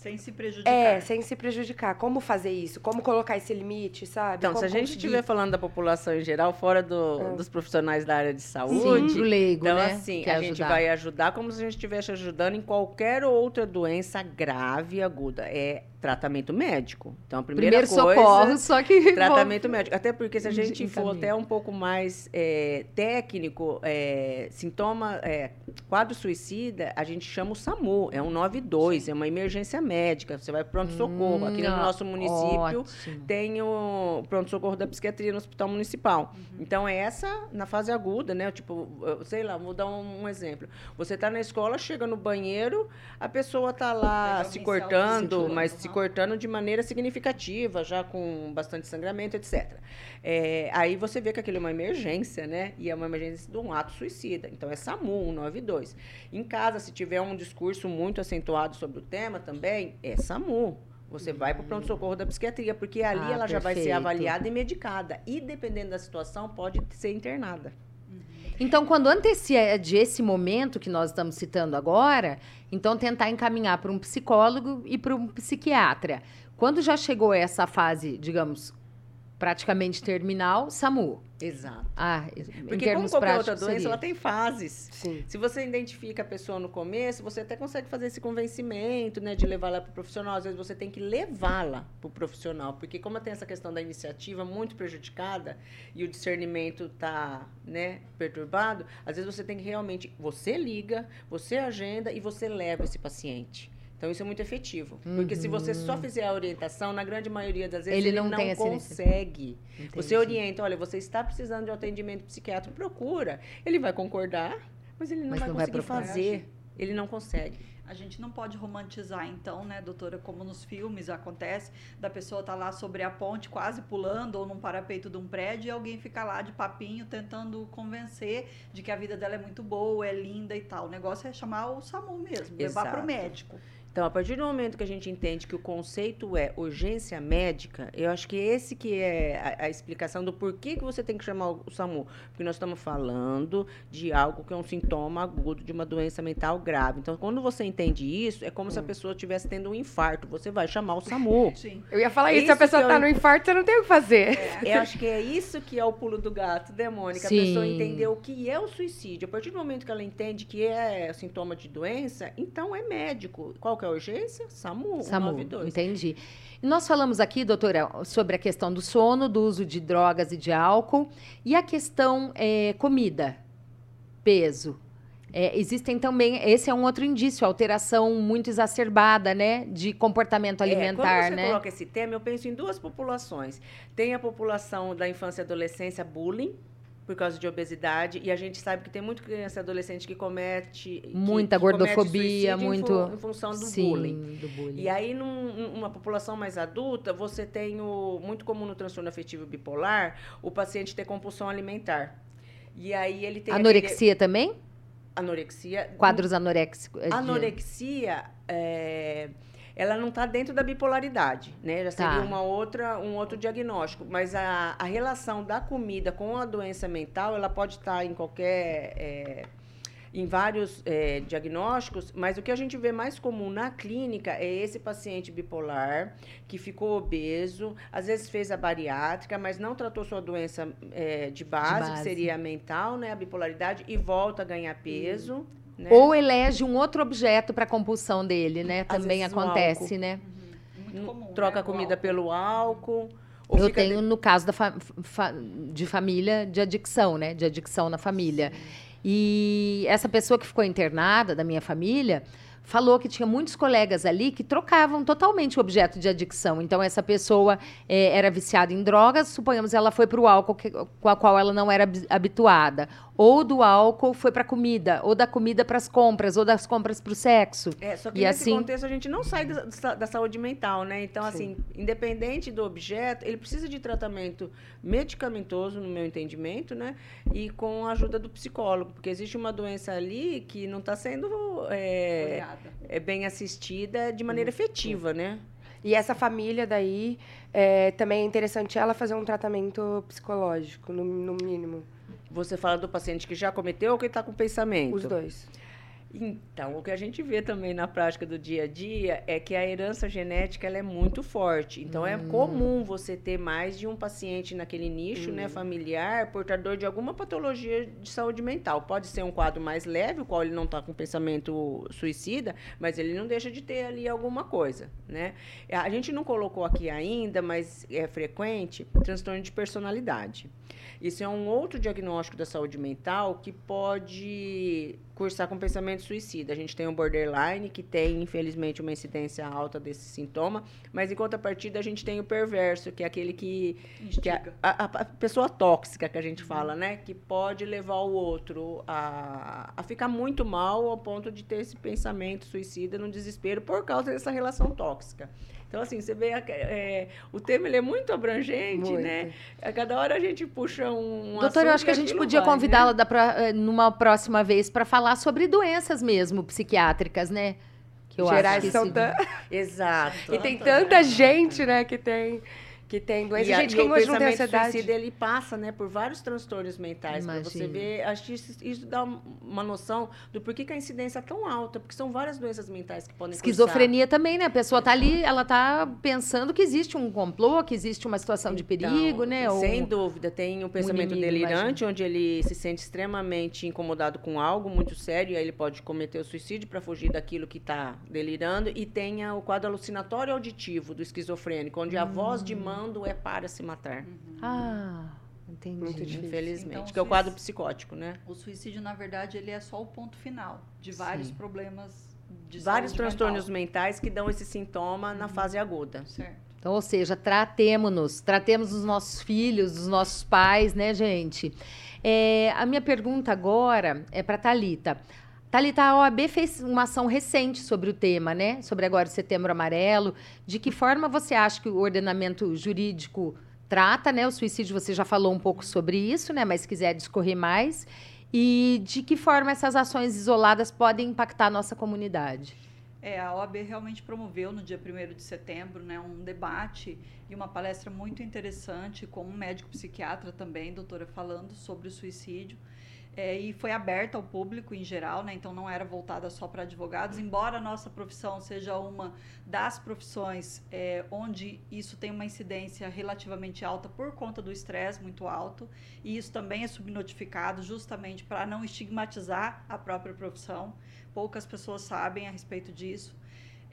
Sem se prejudicar. é, sem se prejudicar. Como fazer isso? Como colocar esse limite, sabe? Então, se Como a gente estiver falando da população em geral, fora do- É. dos profissionais da área de Sim, saúde, pro leigo, então, né? assim, Quer a gente ajudar. vai ajudar como se a gente estivesse ajudando em qualquer outra doença grave e aguda. É tratamento médico. Então, a Primeiro primeira coisa, socorro, só que. tratamento médico. Até porque se a gente for até um pouco mais é, técnico, é, sintoma, é, quadro suicida, a gente chama o SAMU, é um 92, é uma emergência médica. Você vai para pronto-socorro. Aqui no Hum, nosso município ótimo. tem o pronto-socorro da psiquiatria no Hospital Municipal. Então, é essa na fase aguda, né? Tipo, sei lá, vou dar um, um exemplo. Você está na escola, chega no banheiro, a pessoa está lá se cortando, mas se. Cortando de maneira significativa, já com bastante sangramento, etc. É, aí você vê que aquilo é uma emergência, né? E é uma emergência de um ato suicida. Então, é SAMU 192. Em casa, se tiver um discurso muito acentuado sobre o tema também, é SAMU. Você vai para o pronto-socorro da psiquiatria, porque ali Ah, ela já vai ser avaliada e medicada. E, dependendo da situação, pode ser internada. Então, quando antecede esse momento que nós estamos citando agora, então tentar encaminhar para um psicólogo e para um psiquiatra. Quando já chegou essa fase, digamos, praticamente terminal, SAMU. Exato. Ah, em Porque como qualquer outra doença, seria. ela tem fases. Sim. Se você identifica a pessoa no começo, você até consegue fazer esse convencimento, né, de levá-la para o profissional. Às vezes você tem que levá-la para o profissional, porque como tem essa questão da iniciativa muito prejudicada e o discernimento está, né, perturbado, às vezes você tem que realmente, você liga, você agenda e você leva esse paciente. Então isso é muito efetivo, porque se você só fizer a orientação, na grande maioria das vezes Ele ele, não não, consegue. Você orienta, olha, você está precisando de atendimento psiquiátrico, procura. Ele vai concordar, mas ele não Mas vai não vai conseguir procurar. fazer. Ele não consegue. A gente não pode romantizar, então, né, doutora, como nos filmes acontece, da pessoa tá lá sobre a ponte, quase pulando, ou num parapeito de um prédio, e alguém fica lá de papinho tentando convencer de que a vida dela é muito boa, é linda e tal. O negócio é chamar o SAMU mesmo, levar para o Exato. médico. Então, a partir do momento que a gente entende que o conceito é urgência médica, eu acho que esse que é a, a explicação do porquê que você tem que chamar o SAMU. Porque nós estamos falando de algo que é um sintoma agudo de uma doença mental grave. Então, quando você entende isso, é como se a pessoa estivesse tendo um infarto. Você vai chamar o SAMU. Sim. Eu ia falar isso, se a pessoa que tá eu- no infarto, você não tem o que fazer. Eu acho que é isso que é o pulo do gato, né, Mônica? Sim. A pessoa entender o que é o suicídio. A partir do momento que ela entende que é sintoma de doença, então é médico. Qual que é a urgência? SAMU, SAMU, 192. entendi. E nós falamos aqui, doutora, sobre a questão do sono, do uso de drogas e de álcool, e a questão é, comida, peso. É, existem também, esse é um outro indício, alteração muito exacerbada, né, de comportamento É, alimentar, quando você né? coloca esse tema, eu penso em duas populações. Tem a população da infância e adolescência bullying, por causa de obesidade, e a gente sabe que tem muito criança e adolescente que comete... Muita que comete gordofobia, em muito... Em função do Sim, bullying. do bullying. E aí, numa população mais adulta, você tem o muito comum no transtorno afetivo bipolar, o paciente ter compulsão alimentar. E aí ele tem aquele- Anorexia também? anorexia. Quadros anoréxicos. é Anorexia, é, ela não está dentro da bipolaridade, né? Já seria Tá. uma outra, um outro diagnóstico. Mas a, a relação da comida com a doença mental, ela pode estar em qualquer... é, em vários é, diagnósticos, mas o que a gente vê mais comum na clínica é esse paciente bipolar que ficou obeso, às vezes fez a bariátrica, mas não tratou sua doença é, de, base, base. que seria a mental, né, a bipolaridade, e volta a ganhar peso. Né? Ou elege um outro objeto para compulsão dele, né? Às Também acontece, né? Muito comum. troca né, comida álcool. pelo álcool. ou Eu tenho no caso da fa- fa- de família de adicção, né? De adicção na família. E essa pessoa que ficou internada da minha família falou que tinha muitos colegas ali que trocavam totalmente o objeto de adicção. Então essa pessoa eh, era viciada em drogas, suponhamos ela foi para o álcool que- com a qual ela não era habi- habituada, ou do álcool foi para comida, ou da comida para as compras, ou das compras para o sexo. É, só que E nesse assim- contexto a gente não sai da, da- saúde mental, né? Então, assim, independente do objeto, ele precisa de tratamento medicamentoso, no meu entendimento, né? E com a ajuda do psicólogo, porque existe uma doença ali que não está sendo é, é, bem assistida de maneira efetiva, né? E essa família daí, é, também é interessante ela fazer um tratamento psicológico, no, no mínimo. Você fala do paciente que já cometeu ou que está com pensamento? Os dois. Então, o que a gente vê também na prática do dia a dia é que a herança genética ela é muito forte. Então, é comum você ter mais de um paciente naquele nicho né, familiar portador de alguma patologia de saúde mental. Pode ser um quadro mais leve, o qual ele não está com pensamento suicida, mas ele não deixa de ter ali alguma coisa. Né? A gente não colocou aqui ainda, mas é frequente, transtorno de personalidade. Isso é um outro diagnóstico da saúde mental que pode cursar com pensamento suicida. A gente tem o borderline, que tem, infelizmente, uma incidência alta desse sintoma, mas em contrapartida a gente tem o perverso, que é aquele que. que é a, a, a, pessoa tóxica que a gente fala, né? Que pode levar o outro a, a ficar muito mal ao ponto de ter esse pensamento suicida no desespero por causa dessa relação tóxica. Então, assim, você vê, é, o tema ele é muito abrangente, muito. né? A cada hora a gente puxa um Doutora, eu acho que a gente podia convidá-la né? Numa próxima vez para falar sobre doenças mesmo psiquiátricas, né? Que eu Gerais acho que são tão... Exato. E tem tanta gente, né, que tem que tem doença. E, gente, quem hoje não tem ansiedade... suicida, ele passa, né, por vários transtornos mentais. Para você ver, acho que isso, isso, dá uma noção do porquê que a incidência é tão alta, porque são várias doenças mentais que podem Esquizofrenia cursar. também, né? A pessoa está ali, ela está pensando que existe um complô, que existe uma situação de então, perigo, né? Sem Ou dúvida, tem o um pensamento um inimigo, delirante, imagina. onde ele se sente extremamente incomodado com algo muito sério, e aí ele pode cometer o suicídio para fugir daquilo que está delirando, e tem o quadro alucinatório auditivo do esquizofrênico, onde hum. a voz de mão quando é para se matar. Uhum. Ah, entendi. Muito Infelizmente, então, que é o quadro psicótico, né? O suicídio, na verdade, ele é só o ponto final de vários Sim. problemas de Vários transtornos mental. mentais que dão esse sintoma uhum. na fase aguda. Certo. Então, ou seja, tratemos-nos, tratemos os nossos filhos, os nossos pais, né, gente? É, a minha pergunta agora é para Talita. Thalita, a OAB fez uma ação recente sobre o tema, né? Sobre agora o Setembro Amarelo. De que forma você acha que o ordenamento jurídico trata, né? O suicídio, você já falou um pouco sobre isso, né? Mas se quiser discorrer mais. E de que forma essas ações isoladas podem impactar a nossa comunidade? É, a OAB realmente promoveu no dia 1 de setembro né, um debate e uma palestra muito interessante com um médico psiquiatra também, doutora, falando sobre o suicídio é, e foi aberta ao público em geral, né? então não era voltada só para advogados, embora a nossa profissão seja uma das profissões é, onde isso tem uma incidência relativamente alta por conta do estresse muito alto, e isso também é subnotificado justamente para não estigmatizar a própria profissão. Poucas pessoas sabem a respeito disso.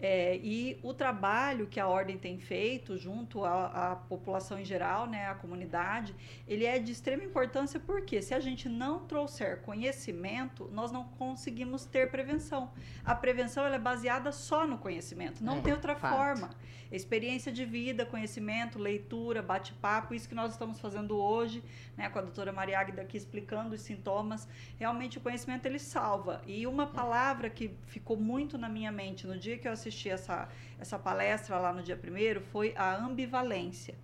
É, e o trabalho que a ordem tem feito junto à, à, população em geral, né, à comunidade, ele é de extrema importância porque se a gente não trouxer conhecimento, nós não conseguimos ter prevenção. A prevenção é baseada só no conhecimento, não é, tem outra fato. forma. Experiência de vida, conhecimento, leitura, bate-papo, isso que nós estamos fazendo hoje, né, com a doutora Maria Águida aqui explicando os sintomas. Realmente o conhecimento ele salva. E uma palavra que ficou muito na minha mente no dia que eu assisti essa, essa palestra lá no dia primeiro foi a ambivalência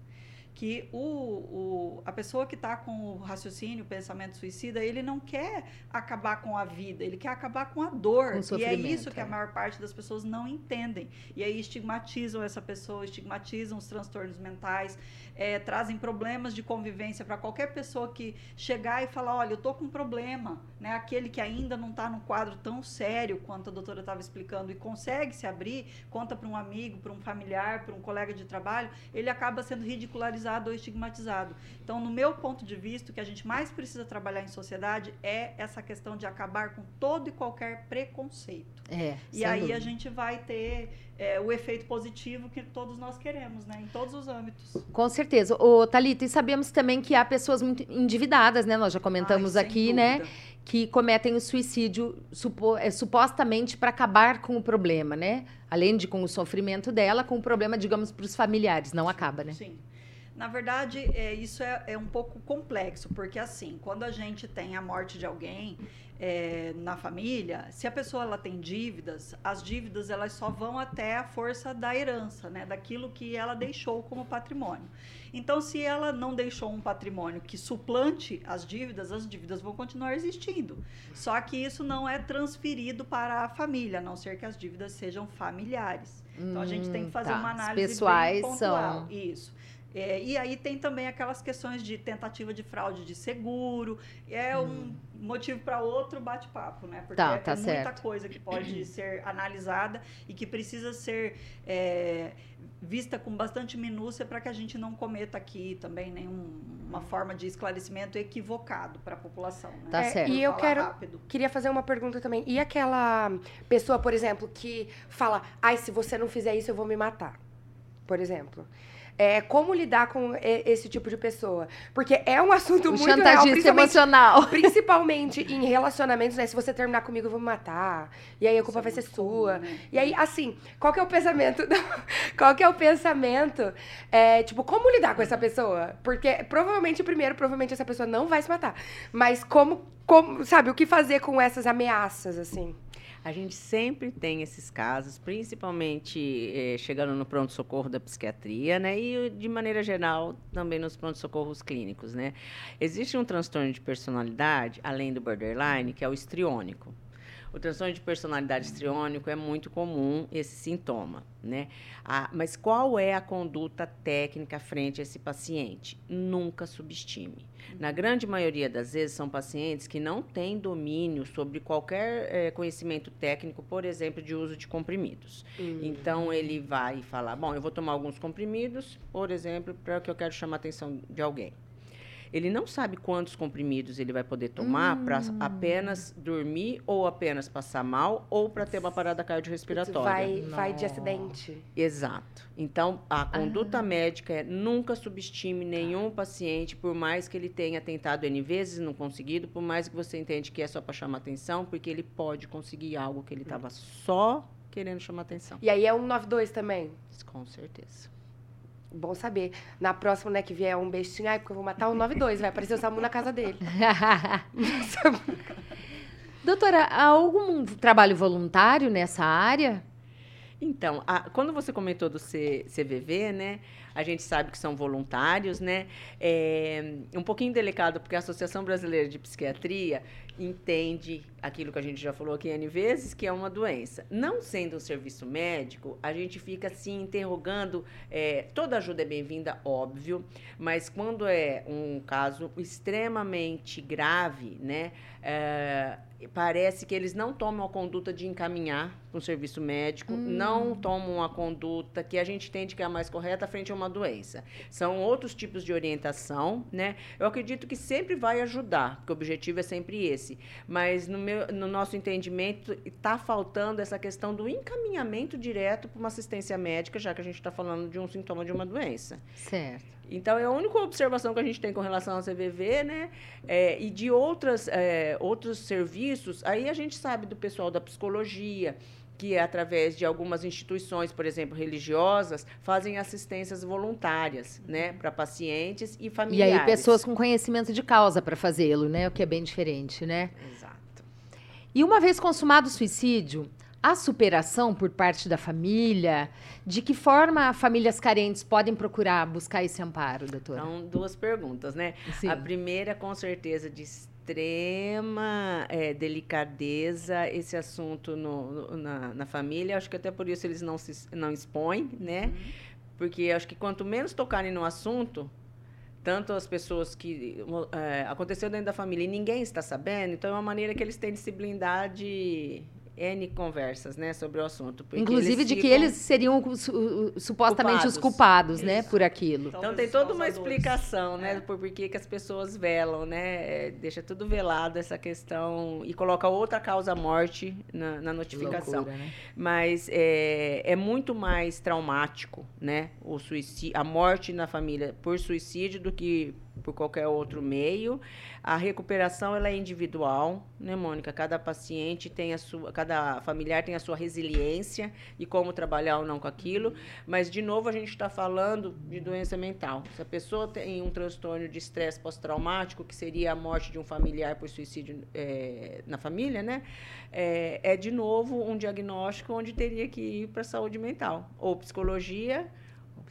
que o, o, a pessoa que está com o raciocínio, o pensamento suicida, ele não quer acabar com a vida, ele quer acabar com a dor. Com e é isso que a é. maior parte das pessoas não entendem. E aí estigmatizam essa pessoa, estigmatizam os transtornos mentais, é, trazem problemas de convivência para qualquer pessoa que chegar e falar, olha, eu tô com um problema, né? Aquele que ainda não está num quadro tão sério quanto a doutora estava explicando e consegue se abrir, conta para um amigo, para um familiar, para um colega de trabalho, ele acaba sendo ridicularizado ou estigmatizado. Então, no meu ponto de vista, o que a gente mais precisa trabalhar em sociedade é essa questão de acabar com todo e qualquer preconceito. É, e aí dúvida. a gente vai ter é, o efeito positivo que todos nós queremos, né? Em todos os âmbitos. Com certeza. Ô, Thalita, e sabemos também que há pessoas muito endividadas, né? Nós já comentamos Ai, aqui, né? Que cometem o suicídio supo, é, supostamente para acabar com o problema, né? Além de com o sofrimento dela, com o problema, digamos, para os familiares. Não acaba, né? Sim. Na verdade, é, isso é, é um pouco complexo, porque assim, quando a gente tem a morte de alguém, é, na família, se a pessoa ela tem dívidas, as dívidas elas só vão até a força da herança, né, daquilo que ela deixou como patrimônio. Então, se ela não deixou um patrimônio que suplante as dívidas, as dívidas vão continuar existindo. Só que isso não é transferido para a família, a não ser que as dívidas sejam familiares. Então, a gente tem que fazer hum, tá. uma análise pessoais bem pontual. São... Isso É, e aí tem também aquelas questões de tentativa de fraude de seguro. É um motivo para outro bate-papo, né? Porque Tá, é, tá é muita certo. coisa que pode ser analisada e que precisa ser é, vista com bastante minúcia para que a gente não cometa aqui também nenhuma forma de esclarecimento equivocado para a população. Né? Tá É, certo. E eu quero, rápido. queria fazer uma pergunta também. E aquela pessoa, por exemplo, que fala, ai, se você não fizer isso, eu vou me matar. Por exemplo. É, como lidar com esse tipo de pessoa? Porque é um assunto O muito real, principalmente, emocional. principalmente em relacionamentos, né? Se você terminar comigo, eu vou me matar. E aí a culpa Isso é vai ser sua. né? E aí, assim, qual que é o pensamento? qual que é o pensamento? É, tipo, como lidar com essa pessoa? Porque provavelmente, primeiro, provavelmente essa pessoa não vai se matar. Mas como, como sabe, o que fazer com essas ameaças, assim? A gente sempre tem esses casos, principalmente eh, chegando no pronto-socorro da psiquiatria, né? E, de maneira geral, também nos pronto-socorros clínicos, né? Existe um transtorno de personalidade, além do borderline, que é o histriônico. O transtorno de personalidade histriônico é muito comum esse sintoma, né? Ah, mas qual é a conduta técnica frente a esse paciente? Nunca subestime. Na grande maioria das vezes, são pacientes que não têm domínio sobre qualquer eh, conhecimento técnico, por exemplo, de uso de comprimidos. Então, ele vai falar: bom, eu vou tomar alguns comprimidos, por exemplo, para que eu quero chamar a atenção de alguém. Ele não sabe quantos comprimidos ele vai poder tomar para apenas dormir, ou apenas passar mal, ou para ter uma parada cardiorrespiratória. Vai, vai de acidente. Exato. Então, a conduta médica é nunca subestime nenhum paciente, por mais que ele tenha tentado N vezes e não conseguido, por mais que você entende que é só para chamar atenção, porque ele pode conseguir algo que ele estava só querendo chamar atenção. E aí é um 92 também. Com certeza. Bom saber. Na próxima, né, que vier um bestinho, ai, porque eu vou matar o 92, vai aparecer o Samu na casa dele. Doutora, há algum trabalho voluntário nessa área? Então, a- quando você comentou do C- CVV, né? A gente sabe que são voluntários, né? É um pouquinho delicado, porque a Associação Brasileira de Psiquiatria entende aquilo que a gente já falou aqui N vezes, que é uma doença. Não sendo um serviço médico, a gente fica se interrogando. é, toda ajuda é bem-vinda, óbvio, mas quando é um caso extremamente grave, né? é, parece que eles não tomam a conduta de encaminhar para um serviço médico, não tomam a conduta que a gente entende que é a mais correta frente a uma doença. São outros tipos de orientação, né? Eu acredito que sempre vai ajudar, porque o objetivo é sempre esse. Mas no, meu, no nosso entendimento, está faltando essa questão do encaminhamento direto para uma assistência médica, já que a gente está falando de um sintoma de uma doença. Certo. Então, é a única observação que a gente tem com relação ao CVV, né? É, e de outras, é, outros serviços, aí a gente sabe do pessoal da psicologia, que é através de algumas instituições, por exemplo, religiosas, fazem assistências voluntárias, né? Para pacientes e E familiares. aí, pessoas com conhecimento de causa para fazê-lo, né? O que é bem diferente, né? Exato. E uma vez consumado o suicídio, há superação por parte da família? De que forma famílias carentes podem procurar buscar esse amparo, doutora? São duas perguntas, né? Sim. A primeira, com certeza, de extrema eh, delicadeza esse assunto no, no- na, na família. Acho que até por isso eles não se não expõem, né? Porque acho que quanto menos tocarem no assunto, tanto as pessoas que eh, aconteceu dentro da família e ninguém está sabendo, então é uma maneira que eles têm de se blindar de N conversas, né, sobre o assunto. Inclusive de que eles seriam su- supostamente os Culpados. culpados, né? Por aquilo. Então Talvez tem toda uma explicação, né, É. por por que que as pessoas velam, né, é, deixa tudo velado essa questão e coloca outra causa morte na, na notificação. Loucura, né? Mas é, é muito mais traumático, né, o suicídio, a morte na família por suicídio do que por qualquer outro meio. A recuperação ela é individual, né, Mônica? Cada paciente tem a sua, cada familiar tem a sua resiliência e como trabalhar ou não com aquilo. Mas de novo a gente está falando de doença mental. Se a pessoa tem um transtorno de estresse pós-traumático, que seria a morte de um familiar por suicídio é, na família, né? É, é de novo um diagnóstico onde teria que ir para a saúde mental, ou psicologia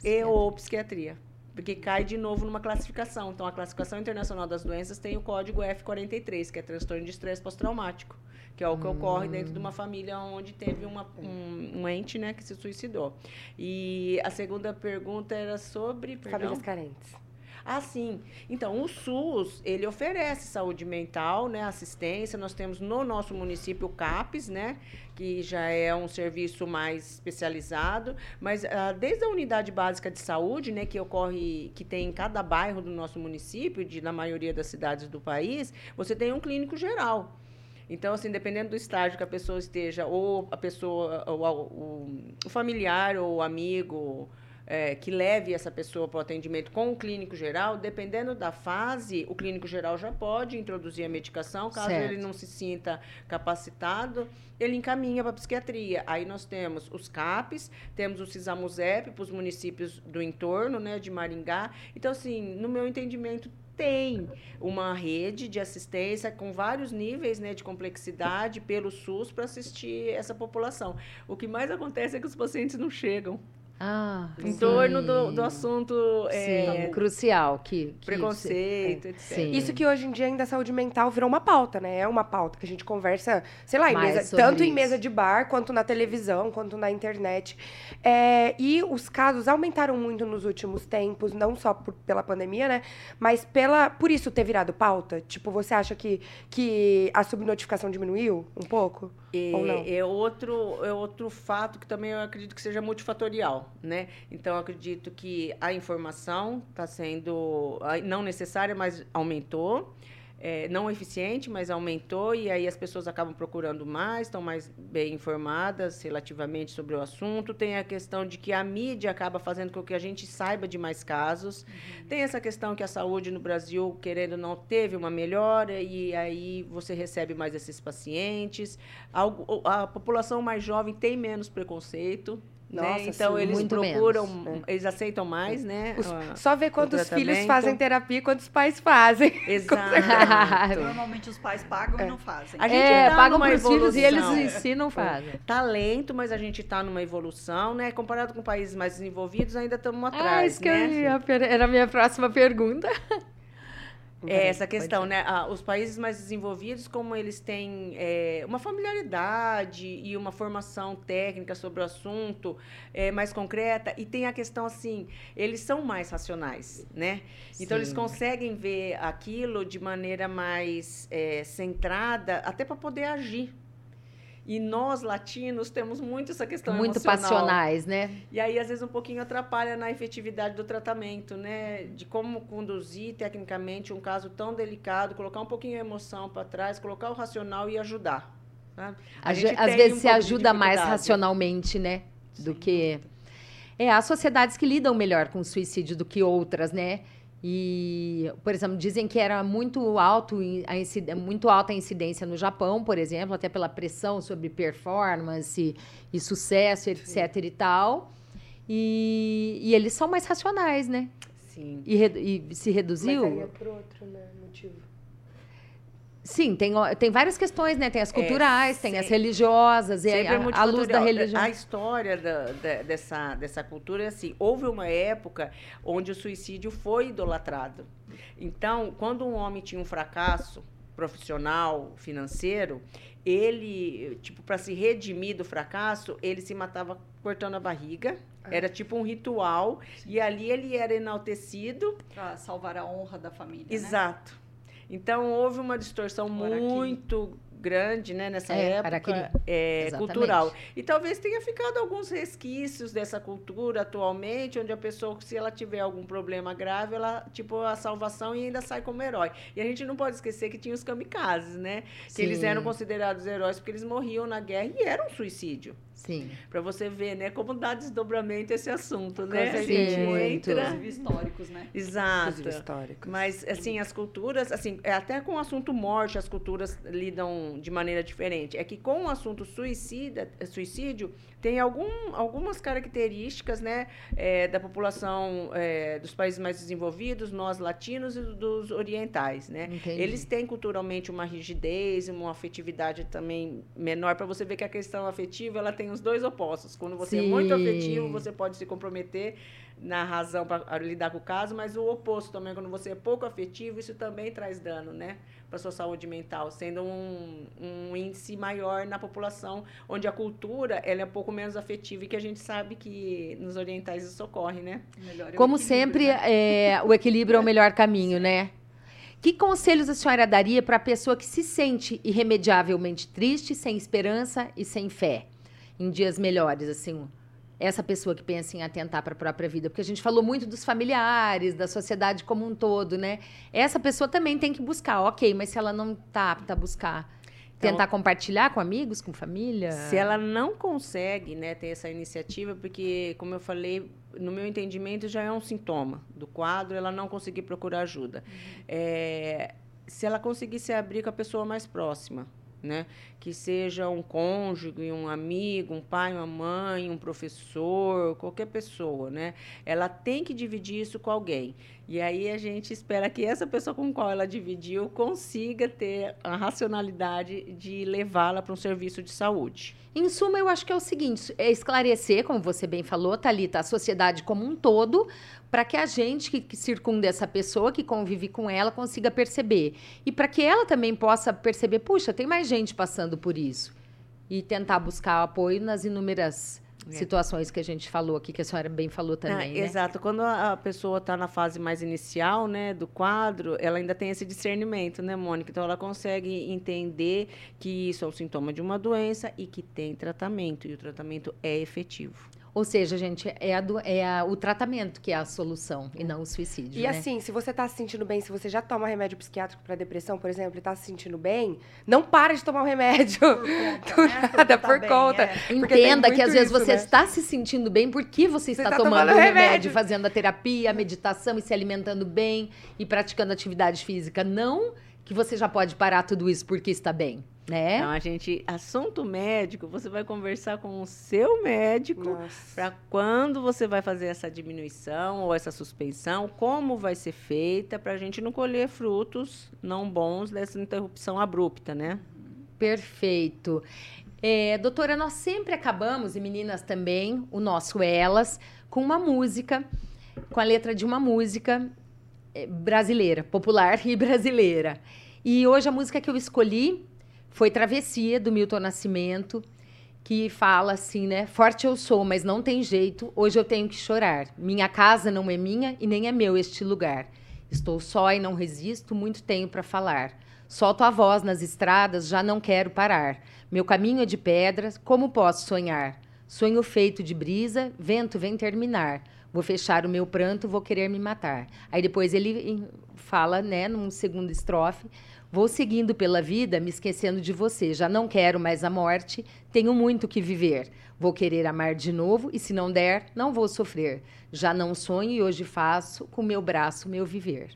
e ou psiquiatria. Porque cai de novo numa classificação. Então, a classificação internacional das doenças tem o código F43, que é transtorno de estresse pós-traumático, que é o que hum. ocorre dentro de uma família onde teve uma, um, um, ente né, que se suicidou. E a segunda pergunta era sobre. Perdão? Famílias carentes. Ah, sim. Então, o SUS, ele oferece saúde mental, né, assistência. Nós temos no nosso município o CAPES, né, que já é um serviço mais especializado, mas ah, desde a unidade básica de saúde, né, que ocorre, que tem em cada bairro do nosso município, de, na maioria das cidades do país, você tem um clínico geral. Então, assim, dependendo do estágio que a pessoa esteja, ou a pessoa, ou, o, o familiar ou amigo, é, que leve essa pessoa para o atendimento com o clínico geral, dependendo da fase, o clínico geral já pode introduzir a medicação, caso certo. ele não se sinta capacitado, ele encaminha para a psiquiatria. Aí nós temos os CAPs, temos o CISAMUSEP para os municípios do entorno, né, de Maringá. Então, assim, no meu entendimento, tem uma rede de assistência com vários níveis né, de complexidade pelo SUS para assistir essa população. O que mais acontece é que os pacientes não chegam. Ah, em sim. torno do, do assunto é, crucial, que, que preconceito, é, etc. Isso que hoje em dia ainda a saúde mental virou uma pauta, né? É uma pauta que a gente conversa, sei lá, em mesa, tanto isso. em mesa de bar, quanto na televisão, quanto na internet. É, e os casos aumentaram muito nos últimos tempos, não só por, pela pandemia, né? Mas pela, por isso ter virado pauta. Tipo, você acha que, que a subnotificação diminuiu um pouco? É, é, outro, é outro fato que também eu acredito que seja multifatorial, né? Então, acredito que a informação está sendo não necessária, mas aumentou é, não eficiente, mas aumentou, e aí as pessoas acabam procurando mais, estão mais bem informadas relativamente sobre o assunto. Tem a questão de que a mídia acaba fazendo com que a gente saiba de mais casos. Uhum. Tem essa questão que a saúde no Brasil, querendo não, teve uma melhora, e aí você recebe mais esses pacientes. A, a população mais jovem tem menos preconceito? Nossa, né? Então sim, eles procuram, menos. eles aceitam mais, né? Os, só ver quantos filhos fazem terapia e quantos pais fazem. Exato. Normalmente os pais pagam é. e não fazem. A gente é, tá pagam para os filhos e eles ensinam, fazem. Talento, mas a gente está numa evolução, né? Comparado com países mais desenvolvidos, ainda estamos atrás. Ah, isso né? que eu ia, era a minha próxima pergunta. É essa questão, né? Ah, os países mais desenvolvidos, como eles têm é, uma familiaridade e uma formação técnica sobre o assunto é, mais concreta, e tem a questão assim, eles são mais racionais, né? Sim. Então eles conseguem ver aquilo de maneira mais é, centrada, até para poder agir e nós, latinos, temos muito essa questão Muito emocional. passionais, né? E aí, às vezes, um pouquinho atrapalha na efetividade do tratamento, né? De como conduzir tecnicamente um caso tão delicado, colocar um pouquinho a emoção para trás, colocar o racional e ajudar. Sabe? Às vezes um se ajuda mais racionalmente, né? Do Sim, que... É, há sociedades que lidam melhor com o suicídio do que outras, né? E, por exemplo, dizem que era muito alto a muito alta a incidência no Japão, por exemplo, até pela pressão sobre performance e sucesso, etc. Sim. e tal. E, e, eles são mais racionais, né? Sim. E, e se reduziu. Mas aí é por outro né, motivo. Sim, tem, tem várias questões, né? Tem as culturais, é, tem as religiosas, e a, a, luz da religião. A história da, da, dessa, dessa cultura é assim: houve uma época onde o suicídio foi idolatrado. Então, quando um homem tinha um fracasso profissional, financeiro, ele, tipo, para se redimir do fracasso, ele se matava cortando a barriga. Era tipo um ritual. Sim. E ali ele era enaltecido. Para salvar a honra da família. Né? Exato. Né? Então houve uma distorção muito grande né, nessa é, época é, cultural. E talvez tenha ficado alguns resquícios dessa cultura atualmente, onde a pessoa, se ela tiver algum problema grave, ela, tipo, a salvação e ainda sai como herói. E a gente não pode esquecer que tinha os kamikazes, né? Sim. Que eles eram considerados heróis porque eles morriam na guerra e era um suicídio. Sim. Para você ver, né, como dá desdobramento esse assunto, né? a gente muito. entra históricos, né? Exato. Históricos. Mas assim, as culturas, assim, é até com o assunto morte, as culturas lidam de maneira diferente. É que com o assunto suicida, suicídio, tem algum, algumas características né, é, da população é, dos países mais desenvolvidos, nós latinos e dos orientais. Né? Eles têm culturalmente uma rigidez, uma afetividade também menor, para você ver que a questão afetiva ela tem os dois opostos. Quando você Sim. é muito afetivo, você pode se comprometer na razão para lidar com o caso, mas o oposto também, quando você é pouco afetivo, isso também traz dano, né? Para sua saúde mental, sendo um, um índice maior na população, onde a cultura ela é um pouco menos afetiva e que a gente sabe que nos orientais isso ocorre, né? É Como sempre, né? é, o equilíbrio é o melhor caminho, né? Que conselhos a senhora daria para a pessoa que se sente irremediavelmente triste, sem esperança e sem fé em dias melhores, assim, essa pessoa que pensa em atentar para a própria vida, porque a gente falou muito dos familiares, da sociedade como um todo, né? Essa pessoa também tem que buscar, ok, mas se ela não está apta a buscar, então, tentar compartilhar com amigos, com família? Se ela não consegue, né, ter essa iniciativa, porque, como eu falei, no meu entendimento já é um sintoma do quadro, ela não conseguir procurar ajuda. Uhum. É, se ela conseguir se abrir com a pessoa mais próxima, né? Que seja um cônjuge, um amigo, um pai, uma mãe, um professor, qualquer pessoa, né? Ela tem que dividir isso com alguém. E aí a gente espera que essa pessoa com qual ela dividiu consiga ter a racionalidade de levá-la para um serviço de saúde. Em suma, eu acho que é o seguinte: é esclarecer, como você bem falou, Thalita, a sociedade como um todo, para que a gente que, que circunda essa pessoa, que convive com ela, consiga perceber. E para que ela também possa perceber, puxa, tem mais gente passando por isso. E tentar buscar apoio nas inúmeras é. situações que a gente falou aqui, que a senhora bem falou também. Ah, né? Exato. Quando a pessoa está na fase mais inicial né, do quadro, ela ainda tem esse discernimento, né, Mônica? Então ela consegue entender que isso é um sintoma de uma doença e que tem tratamento, e o tratamento é efetivo. Ou seja, gente, é, a do, é a, o tratamento que é a solução e não o suicídio. E né? assim, se você está se sentindo bem, se você já toma remédio psiquiátrico para depressão, por exemplo, e está se sentindo bem, não para de tomar o remédio. Por conta, né? Nada, por tá conta. Bem, é. Entenda que às vezes isso, você né? está se sentindo bem porque você, você está tá tomando, tomando remédio, remédio, fazendo a terapia, a meditação e se alimentando bem e praticando atividade física. Não que você já pode parar tudo isso porque está bem. Né? Então, a gente, assunto médico, você vai conversar com o seu médico para quando você vai fazer essa diminuição ou essa suspensão, como vai ser feita, para a gente não colher frutos não bons dessa interrupção abrupta, né? Perfeito. É, doutora, nós sempre acabamos, e meninas também, o nosso Elas, com uma música, com a letra de uma música brasileira, popular e brasileira. E hoje a música que eu escolhi foi Travessia, do Milton Nascimento, que fala assim, né? Forte eu sou, mas não tem jeito, hoje eu tenho que chorar. Minha casa não é minha e nem é meu este lugar. Estou só e não resisto, muito tenho para falar. Solto a voz nas estradas, já não quero parar. Meu caminho é de pedras, como posso sonhar? Sonho feito de brisa, vento vem terminar. Vou fechar o meu pranto, vou querer me matar. Aí depois ele fala, né, num segundo estrofe, Vou seguindo pela vida, me esquecendo de você. Já não quero mais a morte, tenho muito que viver. Vou querer amar de novo e, se não der, não vou sofrer. Já não sonho e hoje faço com meu braço meu viver.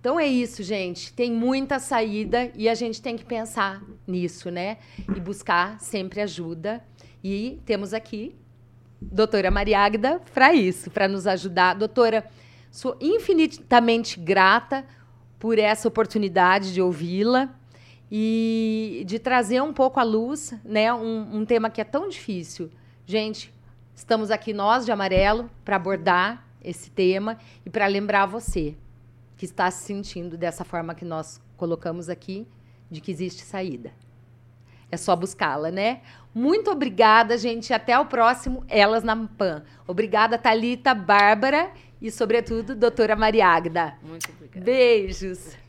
Então é isso, gente. Tem muita saída e a gente tem que pensar nisso, né? E buscar sempre ajuda. E temos aqui doutora Mariagda para isso, para nos ajudar. Doutora, sou infinitamente grata por essa oportunidade de ouvi-la e de trazer um pouco à luz né, um, um tema que é tão difícil. Gente, estamos aqui nós de amarelo para abordar esse tema e para lembrar você que está se sentindo dessa forma que nós colocamos aqui, de que existe saída. É só buscá-la, né? Muito obrigada, gente. Até o próximo Elas na Pan. Obrigada, Talita, Bárbara e, sobretudo, doutora Mariagda. Muito obrigada. Beijos.